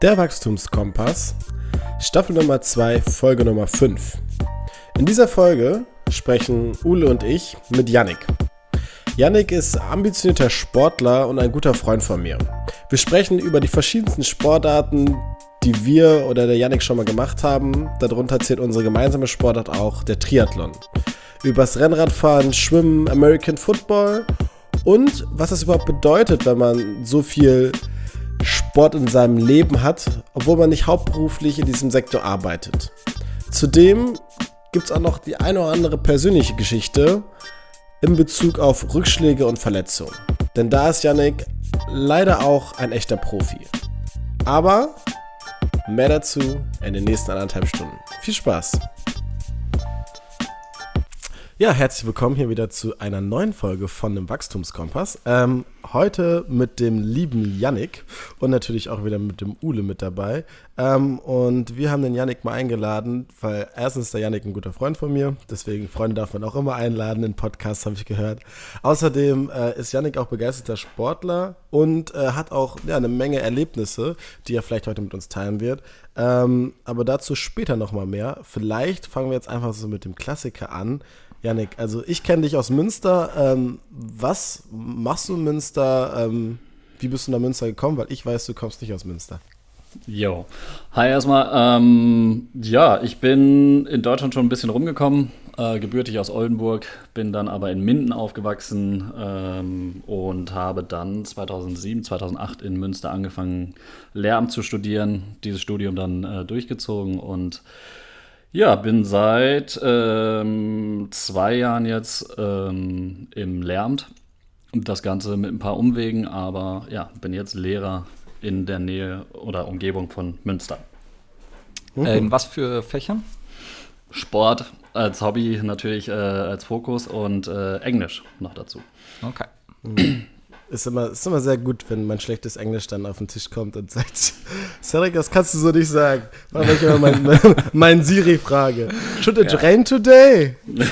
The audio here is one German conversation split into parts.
Der Wachstumskompass, Staffel Nummer 2, Folge Nummer 5. In dieser Folge sprechen Ule und ich mit Yannick. Yannick ist ambitionierter Sportler und ein guter Freund von mir. Wir sprechen über die verschiedensten Sportarten, die wir oder der Yannick schon mal gemacht haben. Darunter zählt unsere gemeinsame Sportart auch der Triathlon. Übers Rennradfahren, Schwimmen, American Football und was es überhaupt bedeutet, wenn man so viel Sport in seinem Leben hat, obwohl man nicht hauptberuflich in diesem Sektor arbeitet. Zudem gibt es auch noch die eine oder andere persönliche Geschichte in Bezug auf Rückschläge und Verletzungen. Denn da ist Yannick leider auch ein echter Profi. Aber mehr dazu in den nächsten anderthalb Stunden. Viel Spaß! Ja, herzlich willkommen hier wieder zu einer neuen Folge von dem Wachstumskompass. Ähm, heute mit dem lieben Yannick und natürlich auch wieder mit dem Ule mit dabei. Ähm, und wir haben den Yannick mal eingeladen, weil erstens ist der Yannick ein guter Freund von mir, deswegen Freunde darf man auch immer einladen in Podcasts, habe ich gehört. Außerdem äh, ist Yannick auch begeisterter Sportler und äh, hat auch ja, eine Menge Erlebnisse, die er vielleicht heute mit uns teilen wird. Ähm, aber dazu später nochmal mehr. Vielleicht fangen wir jetzt einfach so mit dem Klassiker an. Janik, also ich kenne dich aus Münster. Ähm, was machst du in Münster? Ähm, wie bist du nach Münster gekommen? Weil ich weiß, du kommst nicht aus Münster. Jo. Hi erstmal. Ähm, ja, ich bin in Deutschland schon ein bisschen rumgekommen, äh, gebürtig aus Oldenburg, bin dann aber in Minden aufgewachsen ähm, und habe dann 2007, 2008 in Münster angefangen, Lehramt zu studieren, dieses Studium dann äh, durchgezogen und ja, bin seit ähm, zwei Jahren jetzt ähm, im Lehramt. Das Ganze mit ein paar Umwegen, aber ja, bin jetzt Lehrer in der Nähe oder Umgebung von Münster. Mhm. Äh, in was für Fächern? Sport als Hobby natürlich äh, als Fokus und äh, Englisch noch dazu. Okay. Ist immer, ist immer sehr gut, wenn mein schlechtes Englisch dann auf den Tisch kommt und sagt, Cedric, das kannst du so nicht sagen. Weil ich immer mein, mein, mein Siri frage. Should it ja. rain today? Ja.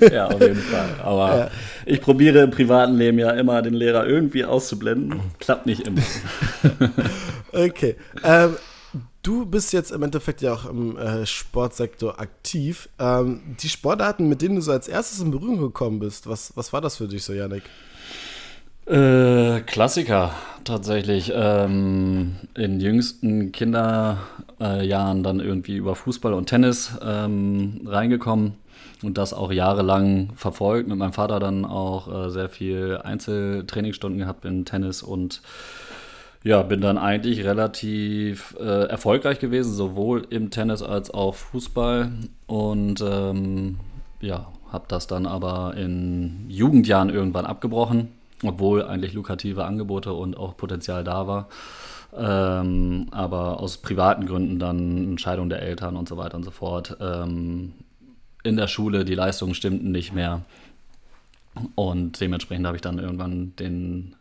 ja. auf jeden Fall. Aber ja. ich probiere im privaten Leben ja immer den Lehrer irgendwie auszublenden. Klappt nicht immer. okay. Ähm, Du bist jetzt im Endeffekt ja auch im äh, Sportsektor aktiv. Ähm, die Sportarten, mit denen du so als erstes in Berührung gekommen bist, was, was war das für dich so, Janik? Äh, Klassiker tatsächlich. Ähm, in jüngsten Kinderjahren dann irgendwie über Fußball und Tennis ähm, reingekommen und das auch jahrelang verfolgt. Mit meinem Vater dann auch äh, sehr viel Einzeltrainingsstunden gehabt in Tennis und ja, bin dann eigentlich relativ äh, erfolgreich gewesen, sowohl im Tennis als auch Fußball. Und ähm, ja, habe das dann aber in Jugendjahren irgendwann abgebrochen obwohl eigentlich lukrative Angebote und auch Potenzial da war. Ähm, aber aus privaten Gründen dann Entscheidung der Eltern und so weiter und so fort. Ähm, in der Schule die Leistungen stimmten nicht mehr. Und dementsprechend habe ich dann irgendwann den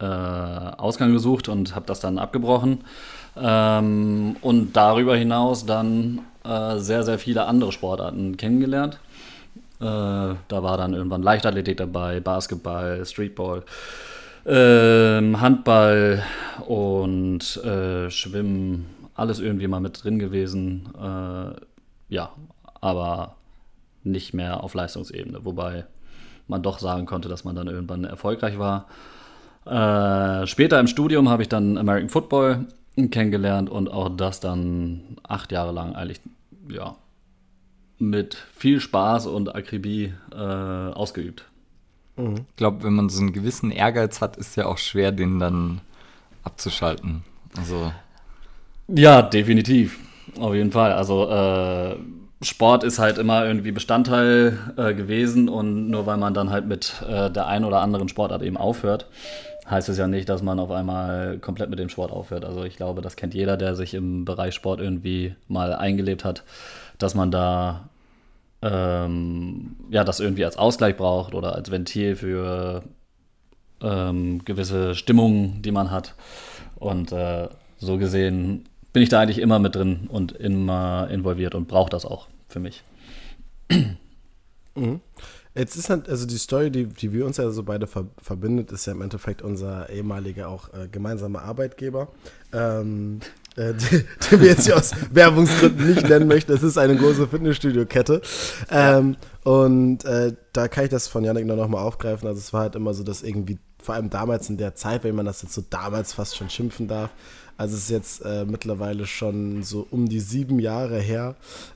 äh, Ausgang gesucht und habe das dann abgebrochen. Ähm, und darüber hinaus dann äh, sehr, sehr viele andere Sportarten kennengelernt. Äh, da war dann irgendwann Leichtathletik dabei, Basketball, Streetball, äh, Handball und äh, Schwimmen, alles irgendwie mal mit drin gewesen. Äh, ja, aber nicht mehr auf Leistungsebene, wobei man doch sagen konnte, dass man dann irgendwann erfolgreich war. Äh, später im Studium habe ich dann American Football kennengelernt und auch das dann acht Jahre lang eigentlich ja, mit viel Spaß und Akribie äh, ausgeübt. Mhm. Ich glaube, wenn man so einen gewissen Ehrgeiz hat, ist ja auch schwer, den dann abzuschalten. Also. Ja, definitiv. Auf jeden Fall. Also äh, Sport ist halt immer irgendwie Bestandteil äh, gewesen und nur weil man dann halt mit äh, der einen oder anderen Sportart eben aufhört, heißt es ja nicht, dass man auf einmal komplett mit dem Sport aufhört. Also ich glaube, das kennt jeder, der sich im Bereich Sport irgendwie mal eingelebt hat dass man da ähm, ja das irgendwie als Ausgleich braucht oder als Ventil für ähm, gewisse Stimmungen, die man hat. Und äh, so gesehen bin ich da eigentlich immer mit drin und immer involviert und brauche das auch für mich. Mhm. Jetzt ist halt, also die Story, die, die wir uns ja so beide ver verbindet, ist ja im Endeffekt unser ehemaliger auch äh, gemeinsamer Arbeitgeber. Ähm, äh, die, die, wir jetzt hier aus Werbungsgründen nicht nennen möchten. Es ist eine große Fitnessstudio-Kette. Ähm, und äh, da kann ich das von Janik noch mal aufgreifen. Also es war halt immer so, dass irgendwie, vor allem damals in der Zeit, wenn man das jetzt so damals fast schon schimpfen darf, also es ist jetzt äh, mittlerweile schon so um die sieben Jahre her,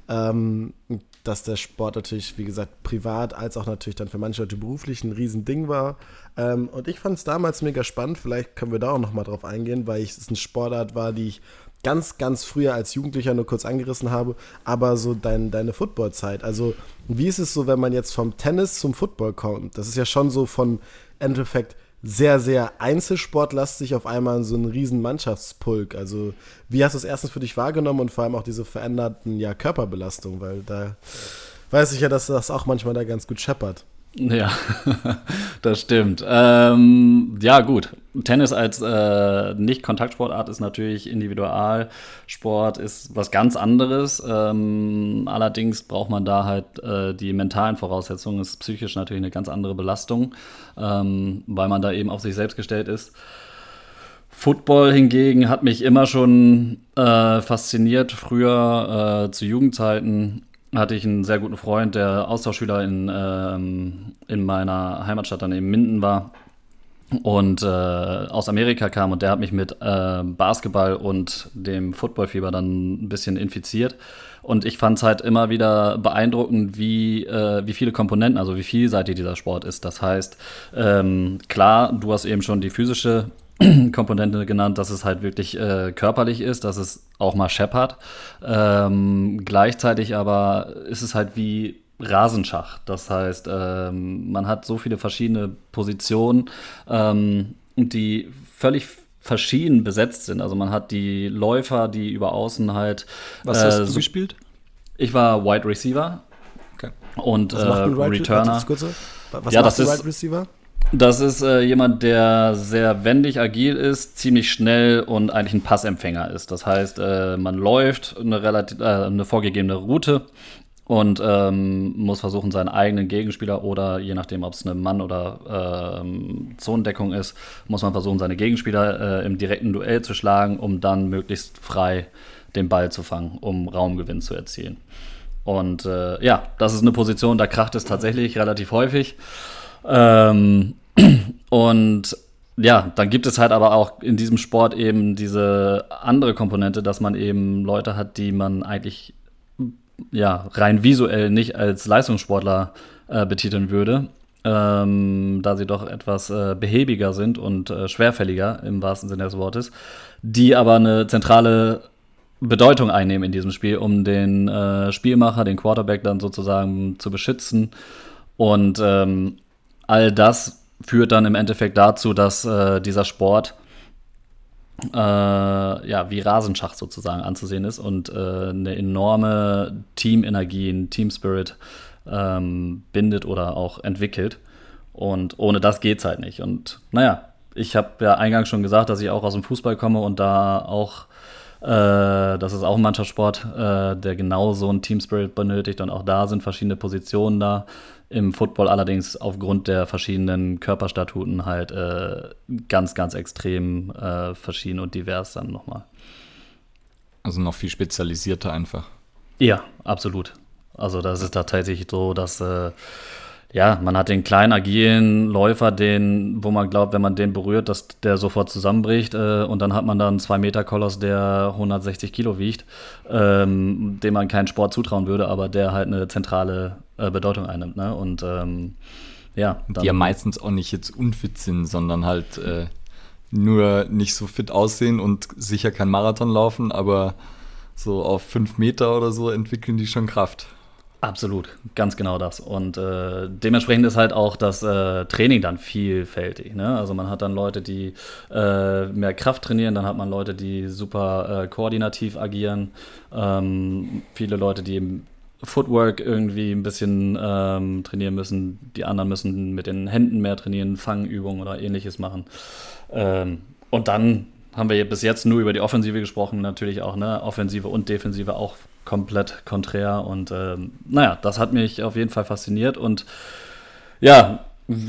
ähm, dass der Sport natürlich, wie gesagt, privat als auch natürlich dann für manche Leute beruflich ein Riesending war. Ähm, und ich fand es damals mega spannend. Vielleicht können wir da auch noch mal drauf eingehen, weil es eine Sportart war, die ich ganz, ganz früher als Jugendlicher nur kurz angerissen habe, aber so dein, deine Footballzeit. Also, wie ist es so, wenn man jetzt vom Tennis zum Football kommt? Das ist ja schon so von Endeffekt sehr, sehr einzelsportlastig auf einmal so einen riesen Mannschaftspulk. Also, wie hast du es erstens für dich wahrgenommen und vor allem auch diese veränderten ja, Körperbelastungen? Weil da weiß ich ja, dass das auch manchmal da ganz gut scheppert. Ja, das stimmt. Ähm, ja, gut. Tennis als äh, Nicht-Kontaktsportart ist natürlich Individualsport, ist was ganz anderes. Ähm, allerdings braucht man da halt äh, die mentalen Voraussetzungen, ist psychisch natürlich eine ganz andere Belastung, ähm, weil man da eben auf sich selbst gestellt ist. Football hingegen hat mich immer schon äh, fasziniert, früher äh, zu Jugendzeiten hatte ich einen sehr guten Freund, der Austauschschüler in, ähm, in meiner Heimatstadt dann eben Minden war und äh, aus Amerika kam und der hat mich mit äh, Basketball und dem Footballfieber dann ein bisschen infiziert. Und ich fand es halt immer wieder beeindruckend, wie, äh, wie viele Komponenten, also wie vielseitig dieser Sport ist. Das heißt, ähm, klar, du hast eben schon die physische Komponente genannt, dass es halt wirklich äh, körperlich ist, dass es auch mal scheppert. Ähm, gleichzeitig aber ist es halt wie Rasenschach. Das heißt, ähm, man hat so viele verschiedene Positionen, ähm, die völlig verschieden besetzt sind. Also man hat die Läufer, die über außen halt. Was hast äh, du gespielt? Ich war Wide Receiver. Okay. Und äh, Returner. Was ja, das ist, Wide Receiver? Das ist äh, jemand, der sehr wendig, agil ist, ziemlich schnell und eigentlich ein Passempfänger ist. Das heißt, äh, man läuft eine, relativ, äh, eine vorgegebene Route und ähm, muss versuchen, seinen eigenen Gegenspieler oder je nachdem, ob es eine Mann- oder ähm, Zonendeckung ist, muss man versuchen, seine Gegenspieler äh, im direkten Duell zu schlagen, um dann möglichst frei den Ball zu fangen, um Raumgewinn zu erzielen. Und äh, ja, das ist eine Position, da kracht es tatsächlich relativ häufig. Ähm, und ja, dann gibt es halt aber auch in diesem Sport eben diese andere Komponente, dass man eben Leute hat, die man eigentlich ja rein visuell nicht als Leistungssportler äh, betiteln würde, ähm, da sie doch etwas äh, behäbiger sind und äh, schwerfälliger im wahrsten Sinne des Wortes, die aber eine zentrale Bedeutung einnehmen in diesem Spiel, um den äh, Spielmacher, den Quarterback dann sozusagen zu beschützen. Und ähm, all das führt dann im Endeffekt dazu, dass äh, dieser Sport äh, ja wie Rasenschach sozusagen anzusehen ist und äh, eine enorme Teamenergie, ein Teamspirit ähm, bindet oder auch entwickelt. Und ohne das geht es halt nicht. Und naja, ich habe ja eingangs schon gesagt, dass ich auch aus dem Fußball komme und da auch äh, das ist auch ein Mannschaftssport, äh, der genau so einen Teamspirit benötigt und auch da sind verschiedene Positionen da. Im Football allerdings aufgrund der verschiedenen Körperstatuten halt äh, ganz, ganz extrem äh, verschieden und divers dann nochmal. Also noch viel spezialisierter einfach. Ja, absolut. Also das ist da tatsächlich so, dass äh, ja, man hat den kleinen, agilen Läufer, den, wo man glaubt, wenn man den berührt, dass der sofort zusammenbricht. Äh, und dann hat man dann zwei Meter Koloss, der 160 Kilo wiegt, ähm, dem man keinen Sport zutrauen würde, aber der halt eine zentrale äh, Bedeutung einnimmt. Ne? Und ähm, ja. Die ja meistens auch nicht jetzt unfit sind, sondern halt äh, nur nicht so fit aussehen und sicher kein Marathon laufen, aber so auf fünf Meter oder so entwickeln die schon Kraft. Absolut, ganz genau das. Und äh, dementsprechend ist halt auch das äh, Training dann vielfältig. Ne? Also man hat dann Leute, die äh, mehr Kraft trainieren, dann hat man Leute, die super äh, koordinativ agieren, ähm, viele Leute, die im Footwork irgendwie ein bisschen ähm, trainieren müssen, die anderen müssen mit den Händen mehr trainieren, Fangübungen oder ähnliches machen. Ähm, und dann haben wir bis jetzt nur über die Offensive gesprochen, natürlich auch, ne? Offensive und Defensive auch komplett konträr. Und ähm, naja, das hat mich auf jeden Fall fasziniert. Und Ja,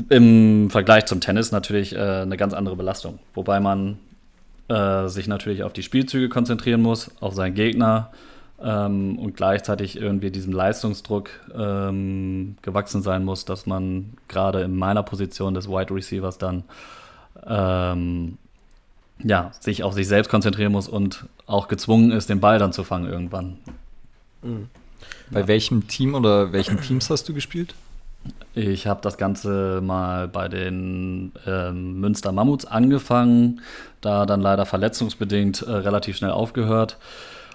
im Vergleich zum Tennis natürlich äh, eine ganz andere Belastung. Wobei man äh, sich natürlich auf die Spielzüge konzentrieren muss, auf seinen Gegner ähm, und gleichzeitig irgendwie diesem Leistungsdruck ähm, gewachsen sein muss, dass man gerade in meiner Position des Wide Receivers dann ähm, ja, sich auf sich selbst konzentrieren muss und auch gezwungen ist, den Ball dann zu fangen irgendwann. Mhm. Bei ja. welchem Team oder welchen Teams hast du gespielt? Ich habe das Ganze mal bei den ähm, Münster Mammuts angefangen, da dann leider verletzungsbedingt äh, relativ schnell aufgehört,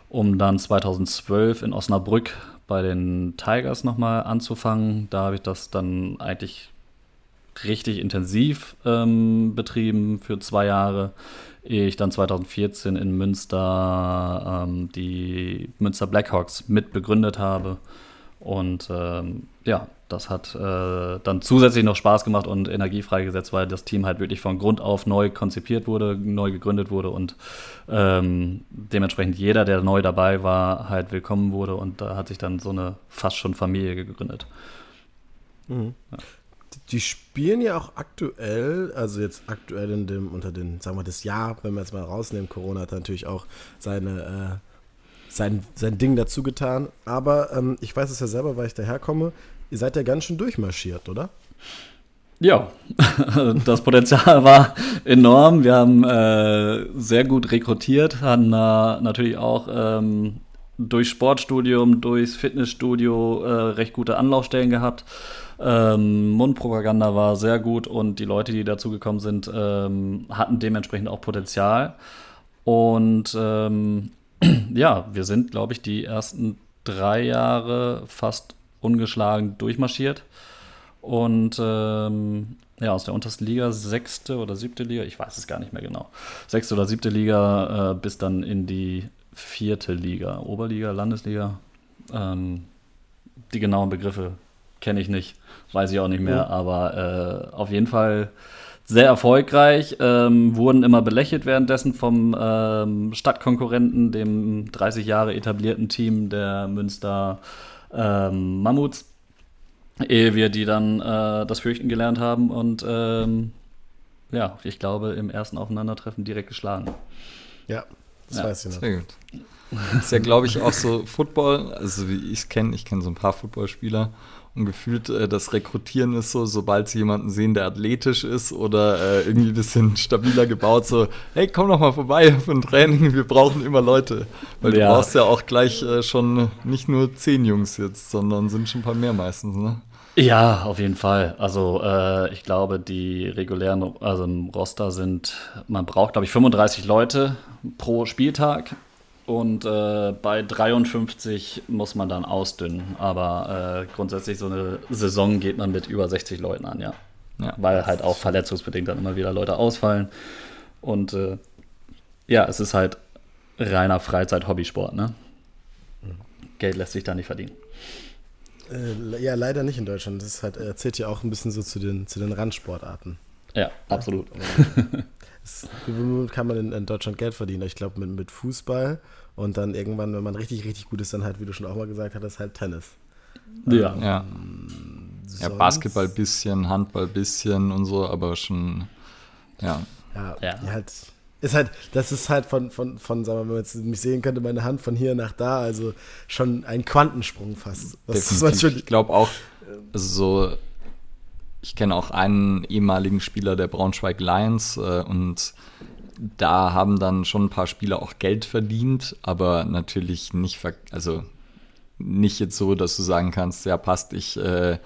um dann 2012 in Osnabrück bei den Tigers nochmal anzufangen. Da habe ich das dann eigentlich richtig intensiv ähm, betrieben für zwei Jahre, ehe ich dann 2014 in Münster ähm, die Münster Blackhawks mitbegründet habe. Und ähm, ja, das hat äh, dann zusätzlich noch Spaß gemacht und Energie freigesetzt, weil das Team halt wirklich von Grund auf neu konzipiert wurde, neu gegründet wurde und ähm, dementsprechend jeder, der neu dabei war, halt willkommen wurde und da hat sich dann so eine fast schon Familie gegründet. Mhm. Ja. Die spielen ja auch aktuell, also jetzt aktuell in dem, unter den, sagen wir das Jahr, wenn wir jetzt mal rausnehmen, Corona hat natürlich auch seine äh, sein, sein Ding dazu getan. Aber ähm, ich weiß es ja selber, weil ich daherkomme. Ihr seid ja ganz schön durchmarschiert, oder? Ja, das Potenzial war enorm. Wir haben äh, sehr gut rekrutiert, haben äh, natürlich auch ähm, durch Sportstudium, durchs Fitnessstudio äh, recht gute Anlaufstellen gehabt. Ähm, Mundpropaganda war sehr gut und die Leute, die dazugekommen sind, ähm, hatten dementsprechend auch Potenzial. Und ähm, ja, wir sind, glaube ich, die ersten drei Jahre fast ungeschlagen durchmarschiert. Und ähm, ja, aus der untersten Liga, sechste oder siebte Liga, ich weiß es gar nicht mehr genau. Sechste oder siebte Liga äh, bis dann in die vierte Liga, Oberliga, Landesliga. Ähm, die genauen Begriffe kenne ich nicht, weiß ich auch nicht mehr, mhm. aber äh, auf jeden Fall sehr erfolgreich, ähm, wurden immer belächelt währenddessen vom ähm, Stadtkonkurrenten, dem 30 Jahre etablierten Team der Münster ähm, Mammuts, ehe wir die dann äh, das Fürchten gelernt haben und ähm, ja, ich glaube, im ersten Aufeinandertreffen direkt geschlagen. Ja, das ja. weiß ich noch. Sehr gut. Das ist ja, glaube ich, auch so Football, also wie ich es kenne, ich kenne so ein paar Footballspieler und gefühlt äh, das Rekrutieren ist so, sobald sie jemanden sehen, der athletisch ist oder äh, irgendwie ein bisschen stabiler gebaut, so, hey, komm doch mal vorbei für ein Training, wir brauchen immer Leute. Weil ja. du brauchst ja auch gleich äh, schon nicht nur zehn Jungs jetzt, sondern sind schon ein paar mehr meistens, ne? Ja, auf jeden Fall. Also äh, ich glaube, die regulären, also im Roster sind, man braucht, glaube ich, 35 Leute pro Spieltag. Und äh, bei 53 muss man dann ausdünnen. Aber äh, grundsätzlich so eine Saison geht man mit über 60 Leuten an, ja. ja. Weil halt auch verletzungsbedingt dann immer wieder Leute ausfallen. Und äh, ja, es ist halt reiner Freizeit-Hobbysport, ne? Geld lässt sich da nicht verdienen. Äh, ja, leider nicht in Deutschland. Das halt, äh, zählt ja auch ein bisschen so zu den, zu den Randsportarten. Ja, absolut. Wie kann man in, in, Deutschland Geld verdienen? Ich glaube, mit, mit Fußball und dann irgendwann, wenn man richtig, richtig gut ist, dann halt, wie du schon auch mal gesagt hast, halt Tennis. Ja. Ähm, ja. ja Basketball bisschen, Handball bisschen und so, aber schon, ja. Ja, ja. halt, ist halt, das ist halt von, von, von, sagen wir mal, wenn man jetzt mich sehen könnte, meine Hand von hier nach da, also schon ein Quantensprung fast. ich glaube auch, also so ich kenne auch einen ehemaligen Spieler der Braunschweig Lions äh, und da haben dann schon ein paar Spieler auch Geld verdient, aber natürlich nicht, also nicht jetzt so, dass du sagen kannst, ja passt, ich äh,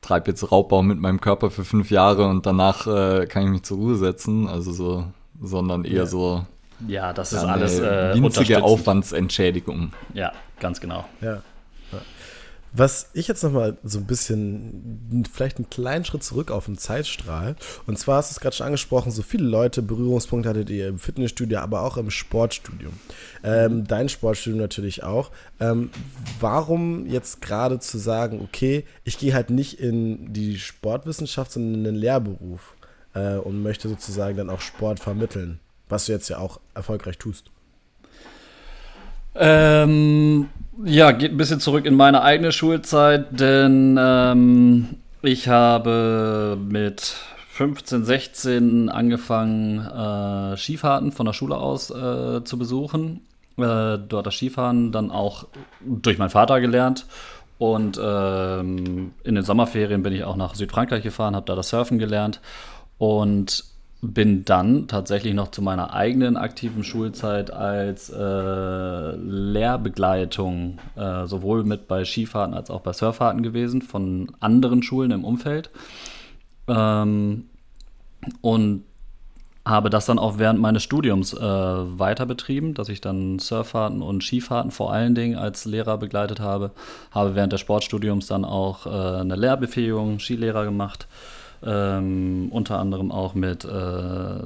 treibe jetzt Raubbau mit meinem Körper für fünf Jahre und danach äh, kann ich mich zur Ruhe setzen, also so, sondern eher ja. so. Ja, das ist alles äh, winzige Aufwandsentschädigung. Ja, ganz genau. Ja. Was ich jetzt nochmal so ein bisschen, vielleicht einen kleinen Schritt zurück auf den Zeitstrahl. Und zwar hast du es gerade schon angesprochen, so viele Leute Berührungspunkte hattet ihr im Fitnessstudio, aber auch im Sportstudio. Ähm, dein Sportstudio natürlich auch. Ähm, warum jetzt gerade zu sagen, okay, ich gehe halt nicht in die Sportwissenschaft, sondern in den Lehrberuf äh, und möchte sozusagen dann auch Sport vermitteln, was du jetzt ja auch erfolgreich tust? Ähm, ja, geht ein bisschen zurück in meine eigene Schulzeit, denn ähm, Ich habe mit 15, 16 angefangen, äh, Skifahrten von der Schule aus äh, zu besuchen. Äh, dort das Skifahren dann auch durch meinen Vater gelernt. Und ähm, in den Sommerferien bin ich auch nach Südfrankreich gefahren, habe da das Surfen gelernt. Und bin dann tatsächlich noch zu meiner eigenen aktiven Schulzeit als äh, Lehrbegleitung äh, sowohl mit bei Skifahrten als auch bei Surffahrten gewesen von anderen Schulen im Umfeld. Ähm, und habe das dann auch während meines Studiums äh, weiter betrieben, dass ich dann Surffahrten und Skifahrten vor allen Dingen als Lehrer begleitet habe. Habe während des Sportstudiums dann auch äh, eine Lehrbefähigung, Skilehrer gemacht ähm, unter anderem auch mit äh,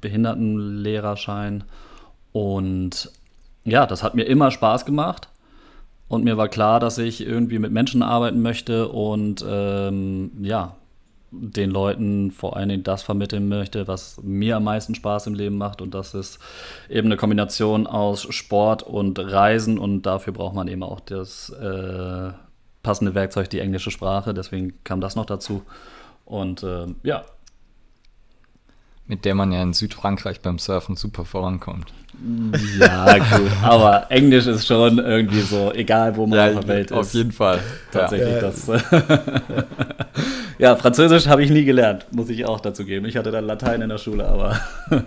Behindertenlehrerschein. Und ja, das hat mir immer Spaß gemacht. Und mir war klar, dass ich irgendwie mit Menschen arbeiten möchte und ähm, ja, den Leuten vor allen Dingen das vermitteln möchte, was mir am meisten Spaß im Leben macht. Und das ist eben eine Kombination aus Sport und Reisen. Und dafür braucht man eben auch das äh, passende Werkzeug, die englische Sprache. Deswegen kam das noch dazu. Und äh, ja. Mit der man ja in Südfrankreich beim Surfen super vorankommt. Ja, gut. Aber Englisch ist schon irgendwie so, egal wo man ja, auf der Welt auf ist. Auf jeden Fall. Tatsächlich ja. das. ja, Französisch habe ich nie gelernt, muss ich auch dazu geben. Ich hatte dann Latein in der Schule, aber. ja.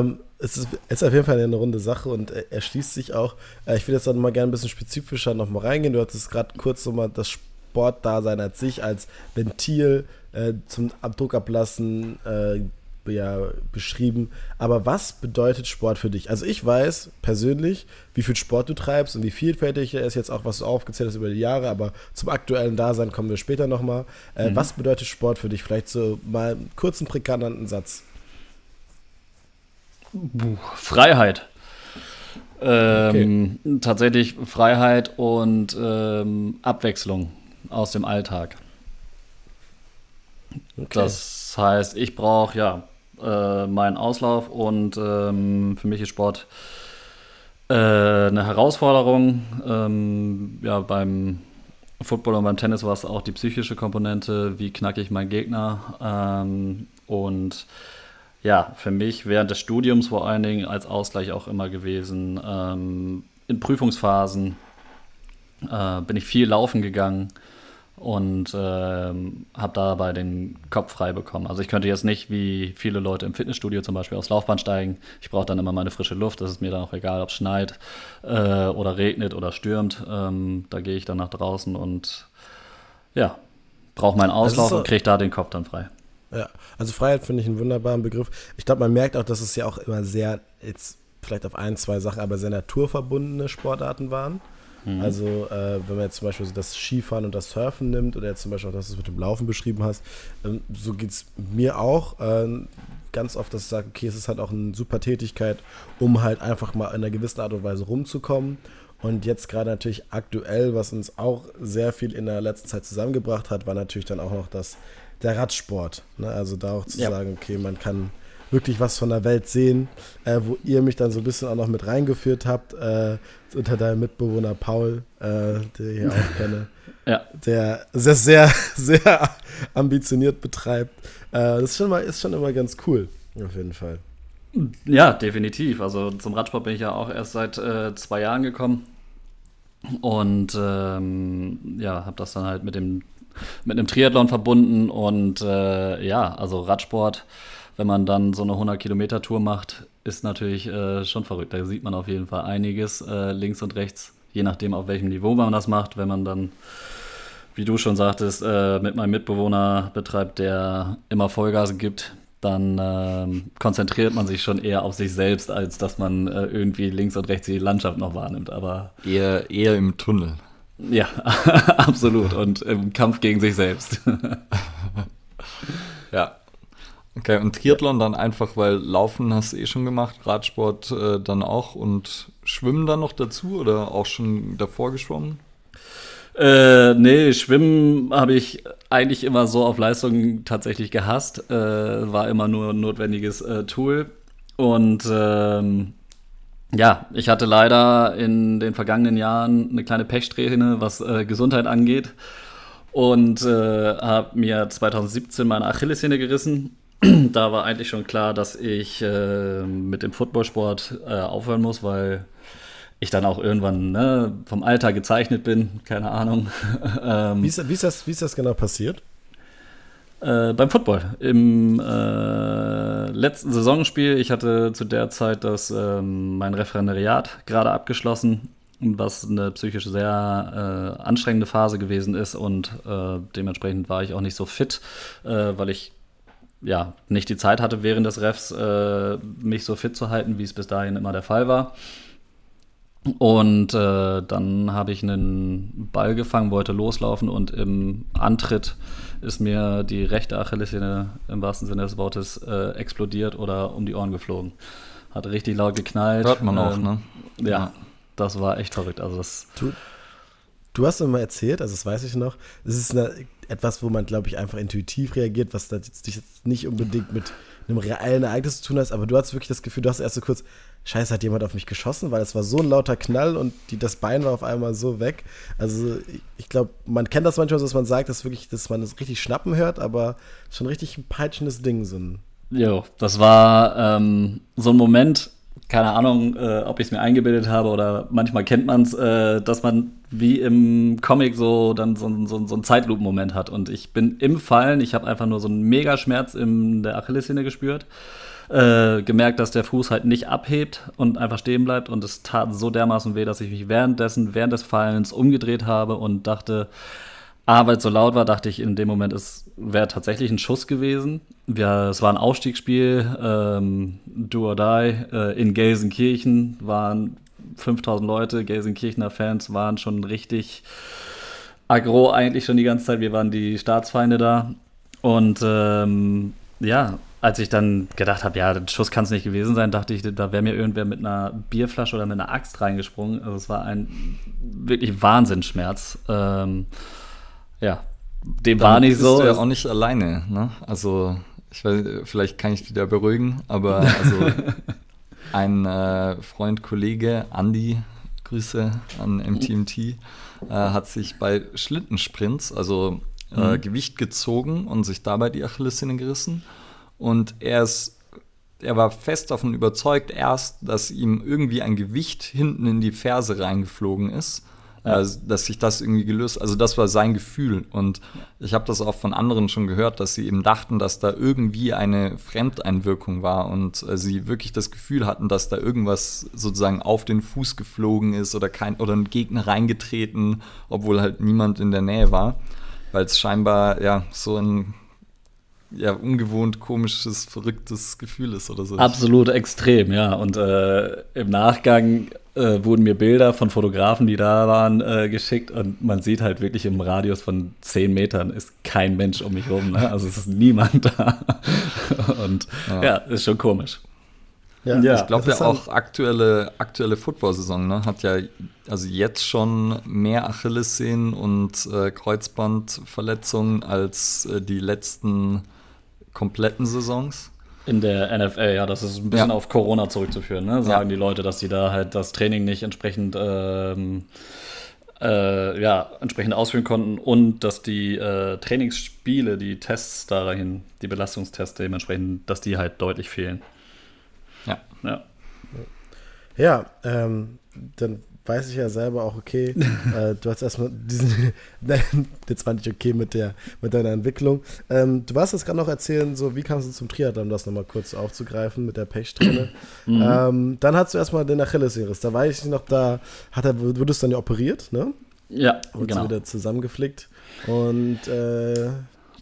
ähm, es ist, ist, auf jeden Fall eine runde Sache und er, erschließt sich auch. Äh, ich will jetzt dann mal gerne ein bisschen spezifischer nochmal reingehen. Du hattest gerade kurz nochmal das Spiel Sportdasein als sich, als Ventil äh, zum Abdruckablassen äh, ja, beschrieben. Aber was bedeutet Sport für dich? Also ich weiß persönlich, wie viel Sport du treibst und wie vielfältig er ist jetzt auch, was du aufgezählt hast über die Jahre, aber zum aktuellen Dasein kommen wir später nochmal. Äh, mhm. Was bedeutet Sport für dich? Vielleicht so mal einen kurzen, prägnanten Satz. Freiheit. Ähm, okay. Tatsächlich Freiheit und ähm, Abwechslung aus dem Alltag. Okay. Das heißt, ich brauche ja äh, meinen Auslauf und ähm, für mich ist Sport äh, eine Herausforderung. Ähm, ja, beim Football und beim Tennis war es auch die psychische Komponente, wie knacke ich meinen Gegner. Ähm, und ja, für mich während des Studiums vor allen Dingen als Ausgleich auch immer gewesen. Ähm, in Prüfungsphasen äh, bin ich viel laufen gegangen und ähm, habe dabei den Kopf frei bekommen. Also ich könnte jetzt nicht wie viele Leute im Fitnessstudio zum Beispiel aufs Laufband steigen. Ich brauche dann immer meine frische Luft. Das ist mir dann auch egal, ob es schneit äh, oder regnet oder stürmt. Ähm, da gehe ich dann nach draußen und ja, brauche meinen Auslauf so, und kriege da den Kopf dann frei. Ja, also Freiheit finde ich einen wunderbaren Begriff. Ich glaube, man merkt auch, dass es ja auch immer sehr, jetzt vielleicht auf ein, zwei Sachen, aber sehr naturverbundene Sportarten waren. Mhm. Also, äh, wenn man jetzt zum Beispiel so das Skifahren und das Surfen nimmt oder jetzt zum Beispiel auch das, was du mit dem Laufen beschrieben hast, ähm, so geht es mir auch. Äh, ganz oft, dass ich sage, okay, es ist halt auch eine super Tätigkeit, um halt einfach mal in einer gewissen Art und Weise rumzukommen. Und jetzt gerade natürlich aktuell, was uns auch sehr viel in der letzten Zeit zusammengebracht hat, war natürlich dann auch noch das, der Radsport. Ne? Also da auch zu ja. sagen, okay, man kann wirklich was von der Welt sehen, äh, wo ihr mich dann so ein bisschen auch noch mit reingeführt habt, äh, unter deinem Mitbewohner Paul, äh, den ich auch kenne, ja. der sehr, sehr, sehr ambitioniert betreibt. Äh, das ist schon, mal, ist schon immer ganz cool, auf jeden Fall. Ja, definitiv. Also zum Radsport bin ich ja auch erst seit äh, zwei Jahren gekommen und ähm, ja, habe das dann halt mit dem mit einem Triathlon verbunden und äh, ja, also Radsport wenn man dann so eine 100-Kilometer-Tour macht, ist natürlich äh, schon verrückt. Da sieht man auf jeden Fall einiges äh, links und rechts, je nachdem, auf welchem Niveau man das macht. Wenn man dann, wie du schon sagtest, äh, mit meinem Mitbewohner betreibt, der immer Vollgas gibt, dann ähm, konzentriert man sich schon eher auf sich selbst, als dass man äh, irgendwie links und rechts die Landschaft noch wahrnimmt. Aber eher, eher im Tunnel. Ja, absolut. Und im Kampf gegen sich selbst. ja. Okay, und Triathlon dann einfach, weil Laufen hast du eh schon gemacht, Radsport äh, dann auch und Schwimmen dann noch dazu oder auch schon davor geschwommen? Äh, nee, Schwimmen habe ich eigentlich immer so auf Leistung tatsächlich gehasst. Äh, war immer nur ein notwendiges äh, Tool. Und ähm, ja, ich hatte leider in den vergangenen Jahren eine kleine Pechsträhne, was äh, Gesundheit angeht und äh, habe mir 2017 meine Achillessehne gerissen. da war eigentlich schon klar, dass ich äh, mit dem Footballsport äh, aufhören muss, weil ich dann auch irgendwann ne, vom Alter gezeichnet bin, keine Ahnung. ähm, wie, ist, wie, ist das, wie ist das genau passiert? Äh, beim Football. Im äh, letzten Saisonspiel, ich hatte zu der Zeit das, ähm, mein Referendariat gerade abgeschlossen, was eine psychisch sehr äh, anstrengende Phase gewesen ist und äh, dementsprechend war ich auch nicht so fit, äh, weil ich ja nicht die Zeit hatte, während des Refs äh, mich so fit zu halten, wie es bis dahin immer der Fall war. Und äh, dann habe ich einen Ball gefangen, wollte loslaufen und im Antritt ist mir die rechte Achillessehne im wahrsten Sinne des Wortes äh, explodiert oder um die Ohren geflogen. Hat richtig laut geknallt. Hört man auch, ähm, ne? Ja, ja, das war echt verrückt. Also das du, du hast mir mal erzählt, also das weiß ich noch, das ist eine, etwas, wo man, glaube ich, einfach intuitiv reagiert, was da jetzt, nicht unbedingt mit einem reellen Ereignis zu tun hat, aber du hast wirklich das Gefühl, du hast erst so kurz Scheiße, hat jemand auf mich geschossen, weil es war so ein lauter Knall und die, das Bein war auf einmal so weg. Also ich glaube, man kennt das manchmal so, dass man sagt, dass wirklich, dass man das richtig schnappen hört, aber schon richtig ein peitschendes Ding so. Jo, das war ähm, so ein Moment, keine Ahnung, äh, ob ich es mir eingebildet habe oder manchmal kennt man es, äh, dass man wie im Comic so dann so, so, so einen Zeitlupen-Moment hat. Und ich bin im Fallen, ich habe einfach nur so einen Megaschmerz in der Achillessehne gespürt äh, gemerkt, dass der Fuß halt nicht abhebt und einfach stehen bleibt. Und es tat so dermaßen weh, dass ich mich währenddessen, während des Fallens umgedreht habe und dachte, A, weil so laut war, dachte ich in dem Moment, es wäre tatsächlich ein Schuss gewesen. Wir, es war ein Aufstiegsspiel, ähm, Do or Die, äh, in Gelsenkirchen waren 5000 Leute, Gelsenkirchener Fans waren schon richtig aggro eigentlich schon die ganze Zeit. Wir waren die Staatsfeinde da. Und ähm, ja, als ich dann gedacht habe, ja, der Schuss kann es nicht gewesen sein, dachte ich, da wäre mir irgendwer mit einer Bierflasche oder mit einer Axt reingesprungen. Also es war ein wirklich Wahnsinnsschmerz. Ähm, ja, dem dann war nicht bist so. Du ja auch nicht alleine, ne? Also ich weiß, vielleicht kann ich dich da beruhigen, aber also ein äh, Freund, Kollege, Andy, Grüße an MTMT, äh, hat sich bei Schlittensprints, also äh, mhm. Gewicht gezogen und sich dabei die Achillessehne gerissen. Und er ist, er war fest davon überzeugt, erst, dass ihm irgendwie ein Gewicht hinten in die Ferse reingeflogen ist. Ja. Also, dass sich das irgendwie gelöst, also das war sein Gefühl. Und ich habe das auch von anderen schon gehört, dass sie eben dachten, dass da irgendwie eine Fremdeinwirkung war und äh, sie wirklich das Gefühl hatten, dass da irgendwas sozusagen auf den Fuß geflogen ist oder kein oder ein Gegner reingetreten, obwohl halt niemand in der Nähe war, weil es scheinbar ja so ein ja, ungewohnt komisches, verrücktes Gefühl ist oder so. Absolut extrem, ja. Und äh, im Nachgang äh, wurden mir Bilder von Fotografen, die da waren, äh, geschickt und man sieht halt wirklich im Radius von 10 Metern ist kein Mensch um mich rum. Ne? Also es ist niemand da. und ja. ja, ist schon komisch. Ja, ja ich glaube ja auch aktuelle, aktuelle Football-Saison ne, hat ja also jetzt schon mehr Achillessehnen und äh, Kreuzbandverletzungen als äh, die letzten kompletten Saisons. In der NFL, ja, das ist ein bisschen ja. auf Corona zurückzuführen, ne? sagen ja. die Leute, dass sie da halt das Training nicht entsprechend, ähm, äh, ja, entsprechend ausführen konnten und dass die äh, Trainingsspiele, die Tests dahin, die Belastungstests dementsprechend, dass die halt deutlich fehlen. Ja. Ja, ja ähm, dann weiß ich ja selber auch, okay, äh, du hast erstmal diesen, jetzt fand ich okay mit, der, mit deiner Entwicklung. Ähm, du warst jetzt gerade noch erzählen, so wie kamst du zum Triathlon, das nochmal kurz aufzugreifen mit der Pechsträhne. Mhm. Ähm, dann hast du erstmal den Achillesseries, da war ich noch, da hat er, wurdest du dann ja operiert, ne? Ja, und genau. wieder zusammengeflickt und äh,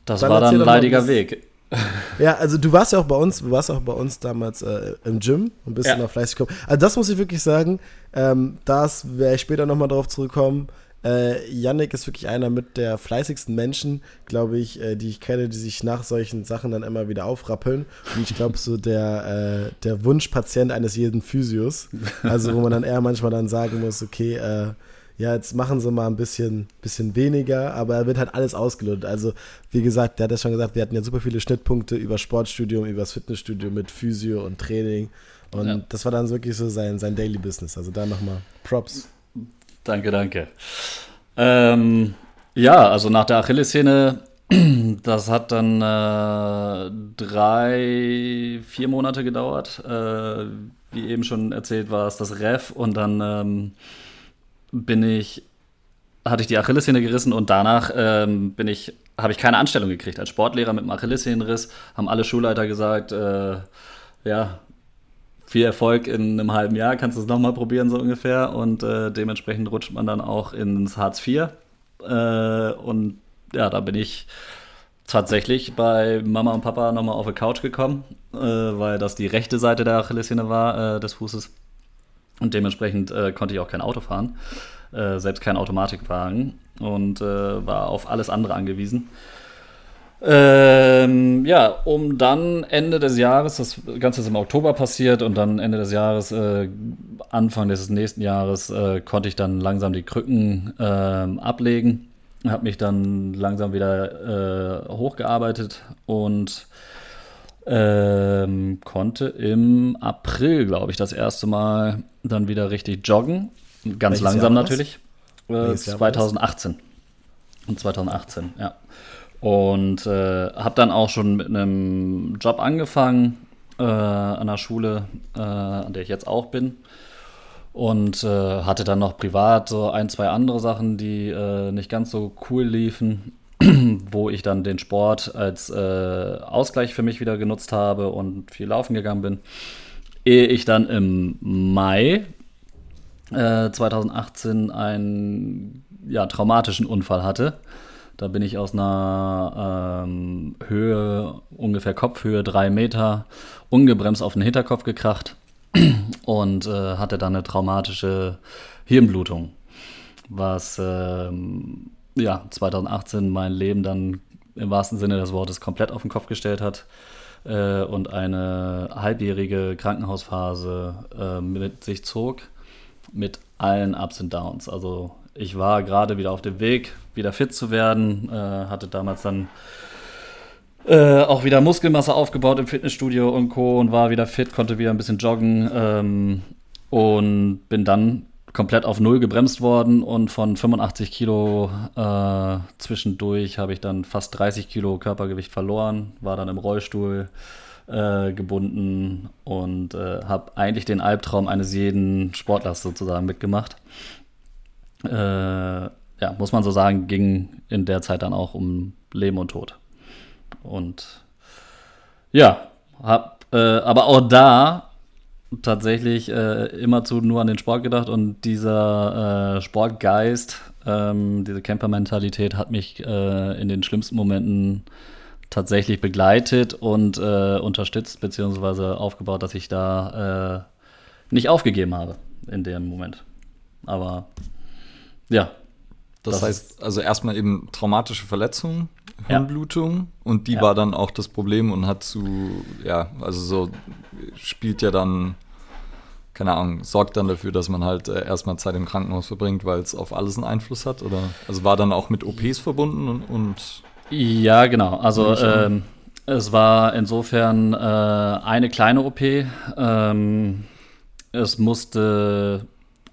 das war dann ein leidiger Weg. Ja, also du warst ja auch bei uns, du warst auch bei uns damals äh, im Gym und bist ja. immer fleißig gekommen. Also das muss ich wirklich sagen, ähm, das werde ich später nochmal drauf zurückkommen. Äh, Yannick ist wirklich einer mit der fleißigsten Menschen, glaube ich, äh, die ich kenne, die sich nach solchen Sachen dann immer wieder aufrappeln. Und ich glaube, so der, äh, der Wunschpatient eines jeden Physios. Also, wo man dann eher manchmal dann sagen muss, okay, äh, ja, jetzt machen sie mal ein bisschen, bisschen weniger, aber er wird halt alles ausgelotet. Also, wie gesagt, der hat ja schon gesagt, wir hatten ja super viele Schnittpunkte über Sportstudium, über das Fitnessstudio mit Physio und Training. Und ja. das war dann wirklich so sein, sein Daily Business. Also da nochmal Props. Danke, danke. Ähm, Ja, also nach der Achillessehne, das hat dann äh, drei, vier Monate gedauert. Äh, wie eben schon erzählt, war es das Ref und dann ähm, bin ich, hatte ich die Achillessehne gerissen und danach ähm, bin ich, habe ich keine Anstellung gekriegt. Als Sportlehrer mit dem Achillessehnenriss haben alle Schulleiter gesagt, äh, ja, viel Erfolg in einem halben Jahr, kannst du es nochmal probieren, so ungefähr. Und äh, dementsprechend rutscht man dann auch ins Hartz IV. Äh, und ja, da bin ich tatsächlich bei Mama und Papa nochmal auf die Couch gekommen, äh, weil das die rechte Seite der Achillessehne war, äh, des Fußes. Und dementsprechend äh, konnte ich auch kein Auto fahren, äh, selbst kein Automatikwagen und äh, war auf alles andere angewiesen. Ähm, ja, um dann Ende des Jahres, das Ganze ist im Oktober passiert und dann Ende des Jahres, äh, Anfang des nächsten Jahres, äh, konnte ich dann langsam die Krücken äh, ablegen, habe mich dann langsam wieder äh, hochgearbeitet und ähm, konnte im April, glaube ich, das erste Mal dann wieder richtig joggen. Ganz Welches langsam natürlich. Äh, 2018. Und 2018, ja. Und äh, habe dann auch schon mit einem Job angefangen äh, an der Schule, äh, an der ich jetzt auch bin. Und äh, hatte dann noch privat so ein, zwei andere Sachen, die äh, nicht ganz so cool liefen, wo ich dann den Sport als äh, Ausgleich für mich wieder genutzt habe und viel laufen gegangen bin. Ehe ich dann im Mai 2018 einen ja, traumatischen Unfall hatte da bin ich aus einer ähm, Höhe, ungefähr Kopfhöhe, drei Meter, ungebremst auf den Hinterkopf gekracht und äh, hatte dann eine traumatische Hirnblutung, was ähm, ja 2018 mein Leben dann im wahrsten Sinne des Wortes komplett auf den Kopf gestellt hat äh, und eine halbjährige Krankenhausphase äh, mit sich zog mit allen Ups und Downs. Also ich war gerade wieder auf dem Weg, wieder fit zu werden, äh, hatte damals dann äh, auch wieder Muskelmasse aufgebaut im Fitnessstudio und Co. und war wieder fit, konnte wieder ein bisschen joggen ähm, und bin dann komplett auf Null gebremst worden und von 85 Kilo äh, zwischendurch habe ich dann fast 30 Kilo Körpergewicht verloren, war dann im Rollstuhl äh, gebunden und äh, habe eigentlich den Albtraum eines jeden Sportlers sozusagen mitgemacht äh, ja, muss man so sagen, ging in der Zeit dann auch um Leben und Tod. Und ja, hab äh, aber auch da tatsächlich äh, immerzu nur an den Sport gedacht und dieser äh, Sportgeist, ähm, diese Camper-Mentalität hat mich äh, in den schlimmsten Momenten tatsächlich begleitet und äh, unterstützt beziehungsweise aufgebaut, dass ich da äh, nicht aufgegeben habe in dem Moment. Aber ja. Das, das heißt, also erstmal eben traumatische Verletzung, Hirnblutung ja. und die ja. war dann auch das Problem und hat zu, ja, also so spielt ja dann, keine Ahnung, sorgt dann dafür, dass man halt äh, erstmal Zeit im Krankenhaus verbringt, weil es auf alles einen Einfluss hat oder, also war dann auch mit OPs verbunden und, und ja, genau, also ähm, es war insofern äh, eine kleine OP, ähm, es musste,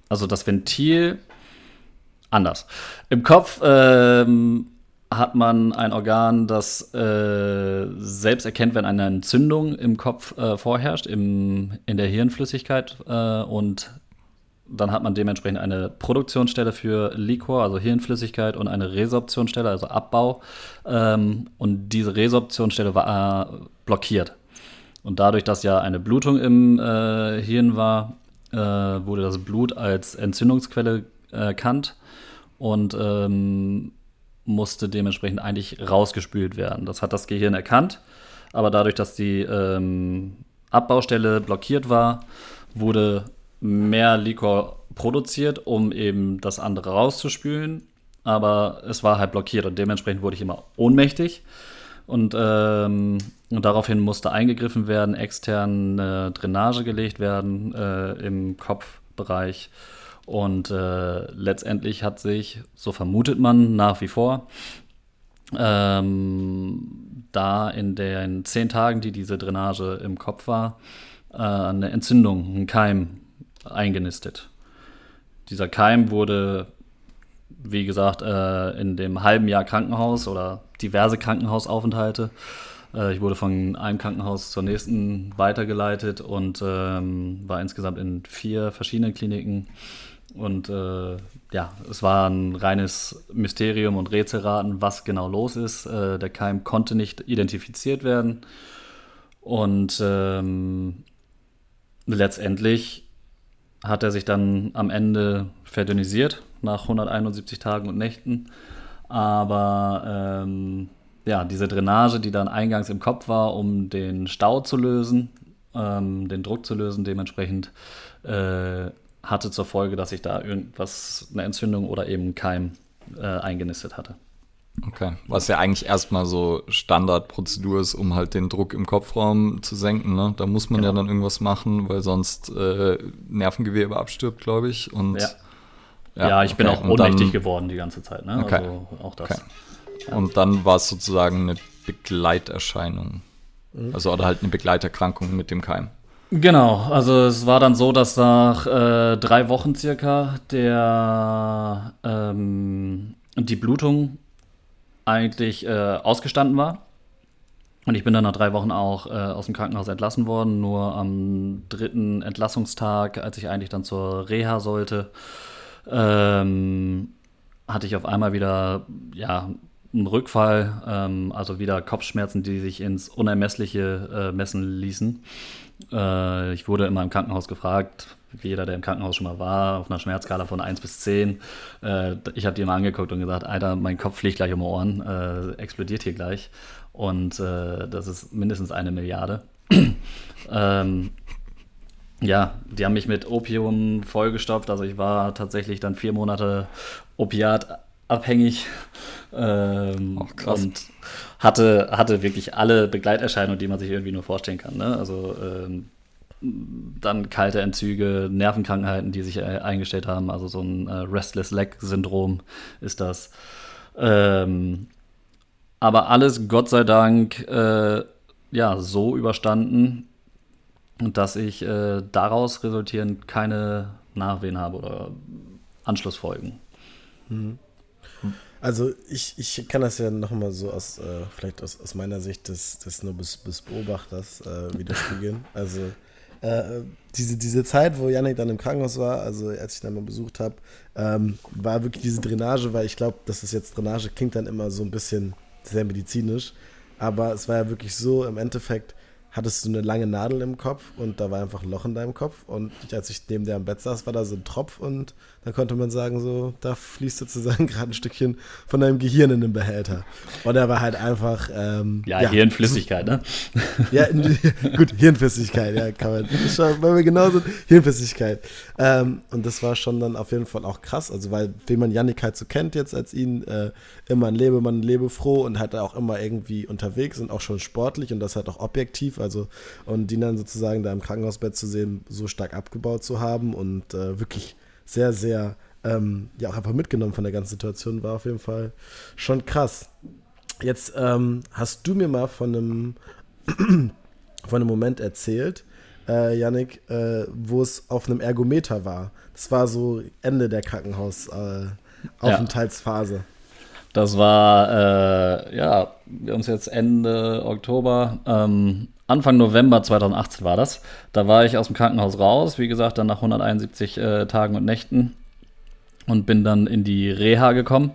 also das Ventil anders. Im Kopf ähm, hat man ein Organ, das äh, selbst erkennt, wenn eine Entzündung im Kopf äh, vorherrscht, im, in der Hirnflüssigkeit. Äh, und dann hat man dementsprechend eine Produktionsstelle für Liquor, also Hirnflüssigkeit, und eine Resorptionsstelle, also Abbau. Ähm, und diese Resorptionsstelle war äh, blockiert. Und dadurch, dass ja eine Blutung im äh, Hirn war, äh, wurde das Blut als Entzündungsquelle erkannt und ähm, musste dementsprechend eigentlich rausgespült werden. Das hat das Gehirn erkannt, aber dadurch, dass die ähm, Abbaustelle blockiert war, wurde mehr Likor produziert, um eben das andere rauszuspülen, aber es war halt blockiert und dementsprechend wurde ich immer ohnmächtig. Und, ähm, und daraufhin musste eingegriffen werden, extern eine Drainage gelegt werden äh, im Kopfbereich. Und äh, letztendlich hat sich, so vermutet man nach wie vor, ähm, da in den zehn Tagen, die diese Drainage im Kopf war, äh, eine Entzündung, ein Keim eingenistet. Dieser Keim wurde wie gesagt, äh, in dem halben Jahr Krankenhaus oder diverse Krankenhausaufenthalte. Äh, ich wurde von einem Krankenhaus zur nächsten weitergeleitet und ähm, war insgesamt in vier verschiedenen Kliniken. Und äh, ja, es war ein reines Mysterium und Rätselraten, was genau los ist. Äh, der Keim konnte nicht identifiziert werden. Und ähm, letztendlich hat er sich dann am Ende verdünnisiert nach 171 Tagen und Nächten. Aber ähm, ja, diese Drainage, die dann eingangs im Kopf war, um den Stau zu lösen, ähm, den Druck zu lösen, dementsprechend äh, hatte zur Folge, dass ich da irgendwas, eine Entzündung oder eben Keim äh, eingenistet hatte. Okay, was ja eigentlich erstmal so Standardprozedur ist, um halt den Druck im Kopfraum zu senken. Ne? Da muss man genau. ja dann irgendwas machen, weil sonst äh, Nervengewebe abstirbt, glaube ich. Und, ja. Ja, ja ich okay. bin auch ohnmächtig geworden die ganze Zeit. Ne? Okay. Also auch das. Okay. Ja. Und dann war es sozusagen eine Begleiterscheinung. Mhm. Also oder halt eine Begleiterkrankung mit dem Keim. Genau, also es war dann so, dass nach äh, drei Wochen circa der ähm, die Blutung eigentlich äh, ausgestanden war. Und ich bin dann nach drei Wochen auch äh, aus dem Krankenhaus entlassen worden. Nur am dritten Entlassungstag, als ich eigentlich dann zur Reha sollte, ähm, hatte ich auf einmal wieder ja, einen Rückfall, ähm, also wieder Kopfschmerzen, die sich ins Unermessliche äh, messen ließen. Äh, ich wurde immer im Krankenhaus gefragt, wie jeder, der im Krankenhaus schon mal war, auf einer Schmerzskala von 1 bis 10. Äh, ich habe die immer angeguckt und gesagt, Alter, mein Kopf fliegt gleich um die Ohren, äh, explodiert hier gleich. Und äh, das ist mindestens eine Milliarde. ähm, ja, die haben mich mit Opium vollgestopft. Also ich war tatsächlich dann vier Monate opiatabhängig. Ähm, oh, krass. Und hatte, hatte wirklich alle Begleiterscheinungen, die man sich irgendwie nur vorstellen kann. Ne? Also ähm, dann kalte Entzüge, Nervenkrankheiten, die sich äh, eingestellt haben, also so ein äh, Restless Leg-Syndrom ist das. Ähm, aber alles Gott sei Dank äh, ja so überstanden, dass ich äh, daraus resultierend keine Nachwehen habe oder Anschlussfolgen. Mhm. Also ich, ich kann das ja nochmal so aus, äh, vielleicht aus, aus meiner Sicht des, des nur bis, bis Beobachters äh, widerspiegeln. Also äh, diese, diese Zeit, wo Janik dann im Krankenhaus war, also als ich dann mal besucht habe, ähm, war wirklich diese Drainage, weil ich glaube, dass es jetzt Drainage klingt dann immer so ein bisschen sehr medizinisch, aber es war ja wirklich so im Endeffekt, hattest du eine lange Nadel im Kopf und da war einfach ein Loch in deinem Kopf. Und ich, als ich neben der am Bett saß, war da so ein Tropf und da konnte man sagen, so, da fließt sozusagen gerade ein Stückchen von deinem Gehirn in den Behälter. Und er war halt einfach. Ähm, ja, ja, Hirnflüssigkeit, ne? Ja, gut, Hirnflüssigkeit, ja, kann man. Schon, weil wir genau sind, Hirnflüssigkeit. Ähm, und das war schon dann auf jeden Fall auch krass. Also, weil, wie man Yannick halt so kennt jetzt als ihn, äh, immer ein Lebemann, lebefroh und halt auch immer irgendwie unterwegs und auch schon sportlich und das halt auch objektiv. Also, und die dann sozusagen da im Krankenhausbett zu sehen, so stark abgebaut zu haben und äh, wirklich sehr, sehr, ähm, ja, auch einfach mitgenommen von der ganzen Situation, war auf jeden Fall schon krass. Jetzt ähm, hast du mir mal von einem, von einem Moment erzählt, äh, Yannick, äh, wo es auf einem Ergometer war. Das war so Ende der Krankenhausaufenthaltsphase. Äh. Das war, äh, ja, wir haben es jetzt Ende Oktober. Ähm, Anfang November 2018 war das. Da war ich aus dem Krankenhaus raus, wie gesagt, dann nach 171 äh, Tagen und Nächten und bin dann in die Reha gekommen.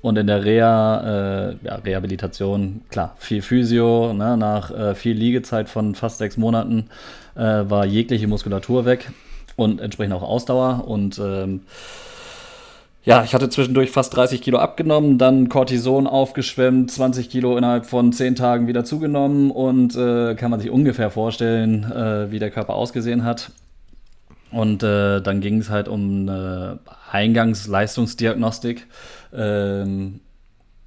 Und in der Reha, äh, ja, Rehabilitation, klar, viel Physio, ne, nach äh, viel Liegezeit von fast sechs Monaten äh, war jegliche Muskulatur weg und entsprechend auch Ausdauer. Und ähm, ja, ich hatte zwischendurch fast 30 Kilo abgenommen, dann Cortison aufgeschwemmt, 20 Kilo innerhalb von 10 Tagen wieder zugenommen und äh, kann man sich ungefähr vorstellen, äh, wie der Körper ausgesehen hat. Und äh, dann ging es halt um eine Eingangsleistungsdiagnostik, ähm,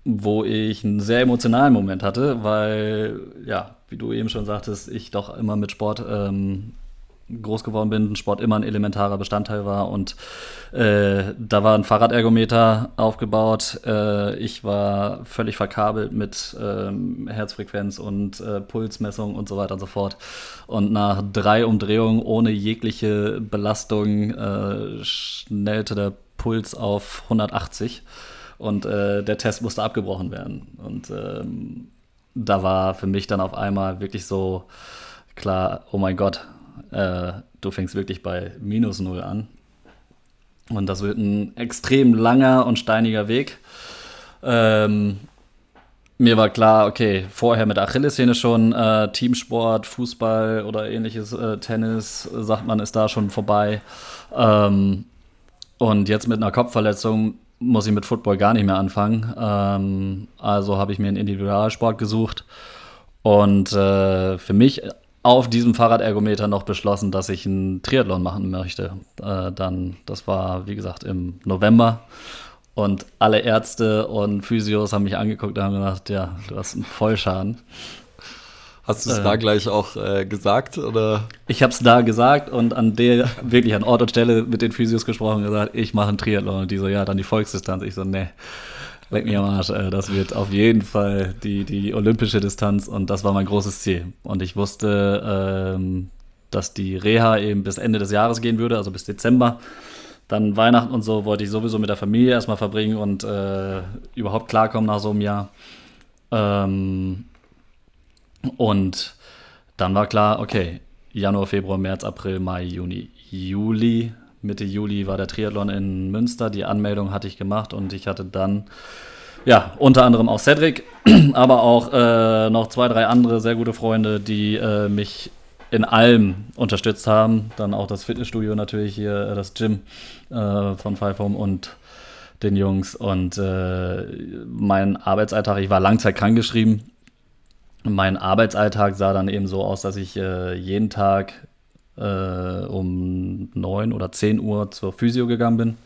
wo ich einen sehr emotionalen Moment hatte, weil, ja, wie du eben schon sagtest, ich doch immer mit Sport ähm, groß geworden bin, Sport immer ein elementarer Bestandteil war. Und äh, da war ein Fahrradergometer aufgebaut. Äh, ich war völlig verkabelt mit ähm, Herzfrequenz und äh, Pulsmessung und so weiter und so fort. Und nach drei Umdrehungen ohne jegliche Belastung äh, schnellte der Puls auf 180 und äh, der Test musste abgebrochen werden. Und ähm, da war für mich dann auf einmal wirklich so klar, oh mein Gott, äh, du fängst wirklich bei minus null an. Und das wird ein extrem langer und steiniger Weg. Ähm, mir war klar, okay, vorher mit Achillessehne schon, äh, Teamsport, Fußball oder ähnliches, äh, Tennis, sagt man, ist da schon vorbei. Ähm, und jetzt mit einer Kopfverletzung muss ich mit Football gar nicht mehr anfangen. Ähm, also habe ich mir einen Individualsport gesucht und äh, für mich auf diesem Fahrradergometer noch beschlossen, dass ich einen Triathlon machen möchte. Äh, dann, das war wie gesagt im November. Und alle Ärzte und Physios haben mich angeguckt und haben gesagt, ja, du hast einen Vollschaden. Hast du es äh, da gleich auch äh, gesagt? Oder? Ich habe es da gesagt und an der, wirklich an Ort und Stelle mit den Physios gesprochen und gesagt, ich mache einen Triathlon. Und die so, ja, dann die Volksdistanz. Ich so, ne, leck mich am Arsch. Äh, das wird auf jeden Fall die, die olympische Distanz und das war mein großes Ziel. Und ich wusste, ähm, dass die Reha eben bis Ende des Jahres gehen würde, also bis Dezember. Dann Weihnachten und so wollte ich sowieso mit der Familie erstmal verbringen und äh, überhaupt klarkommen nach so einem Jahr. Ähm, und dann war klar, okay, Januar, Februar, März, April, Mai, Juni, Juli. Mitte Juli war der Triathlon in Münster. Die Anmeldung hatte ich gemacht und ich hatte dann, ja, unter anderem auch Cedric, aber auch äh, noch zwei, drei andere sehr gute Freunde, die äh, mich in allem unterstützt haben. Dann auch das Fitnessstudio natürlich hier, äh, das Gym äh, von Five Home und den Jungs. Und äh, mein Arbeitsalltag, ich war langzeit krankgeschrieben mein Arbeitsalltag sah dann eben so aus, dass ich äh, jeden Tag äh, um 9 oder 10 Uhr zur Physio gegangen bin,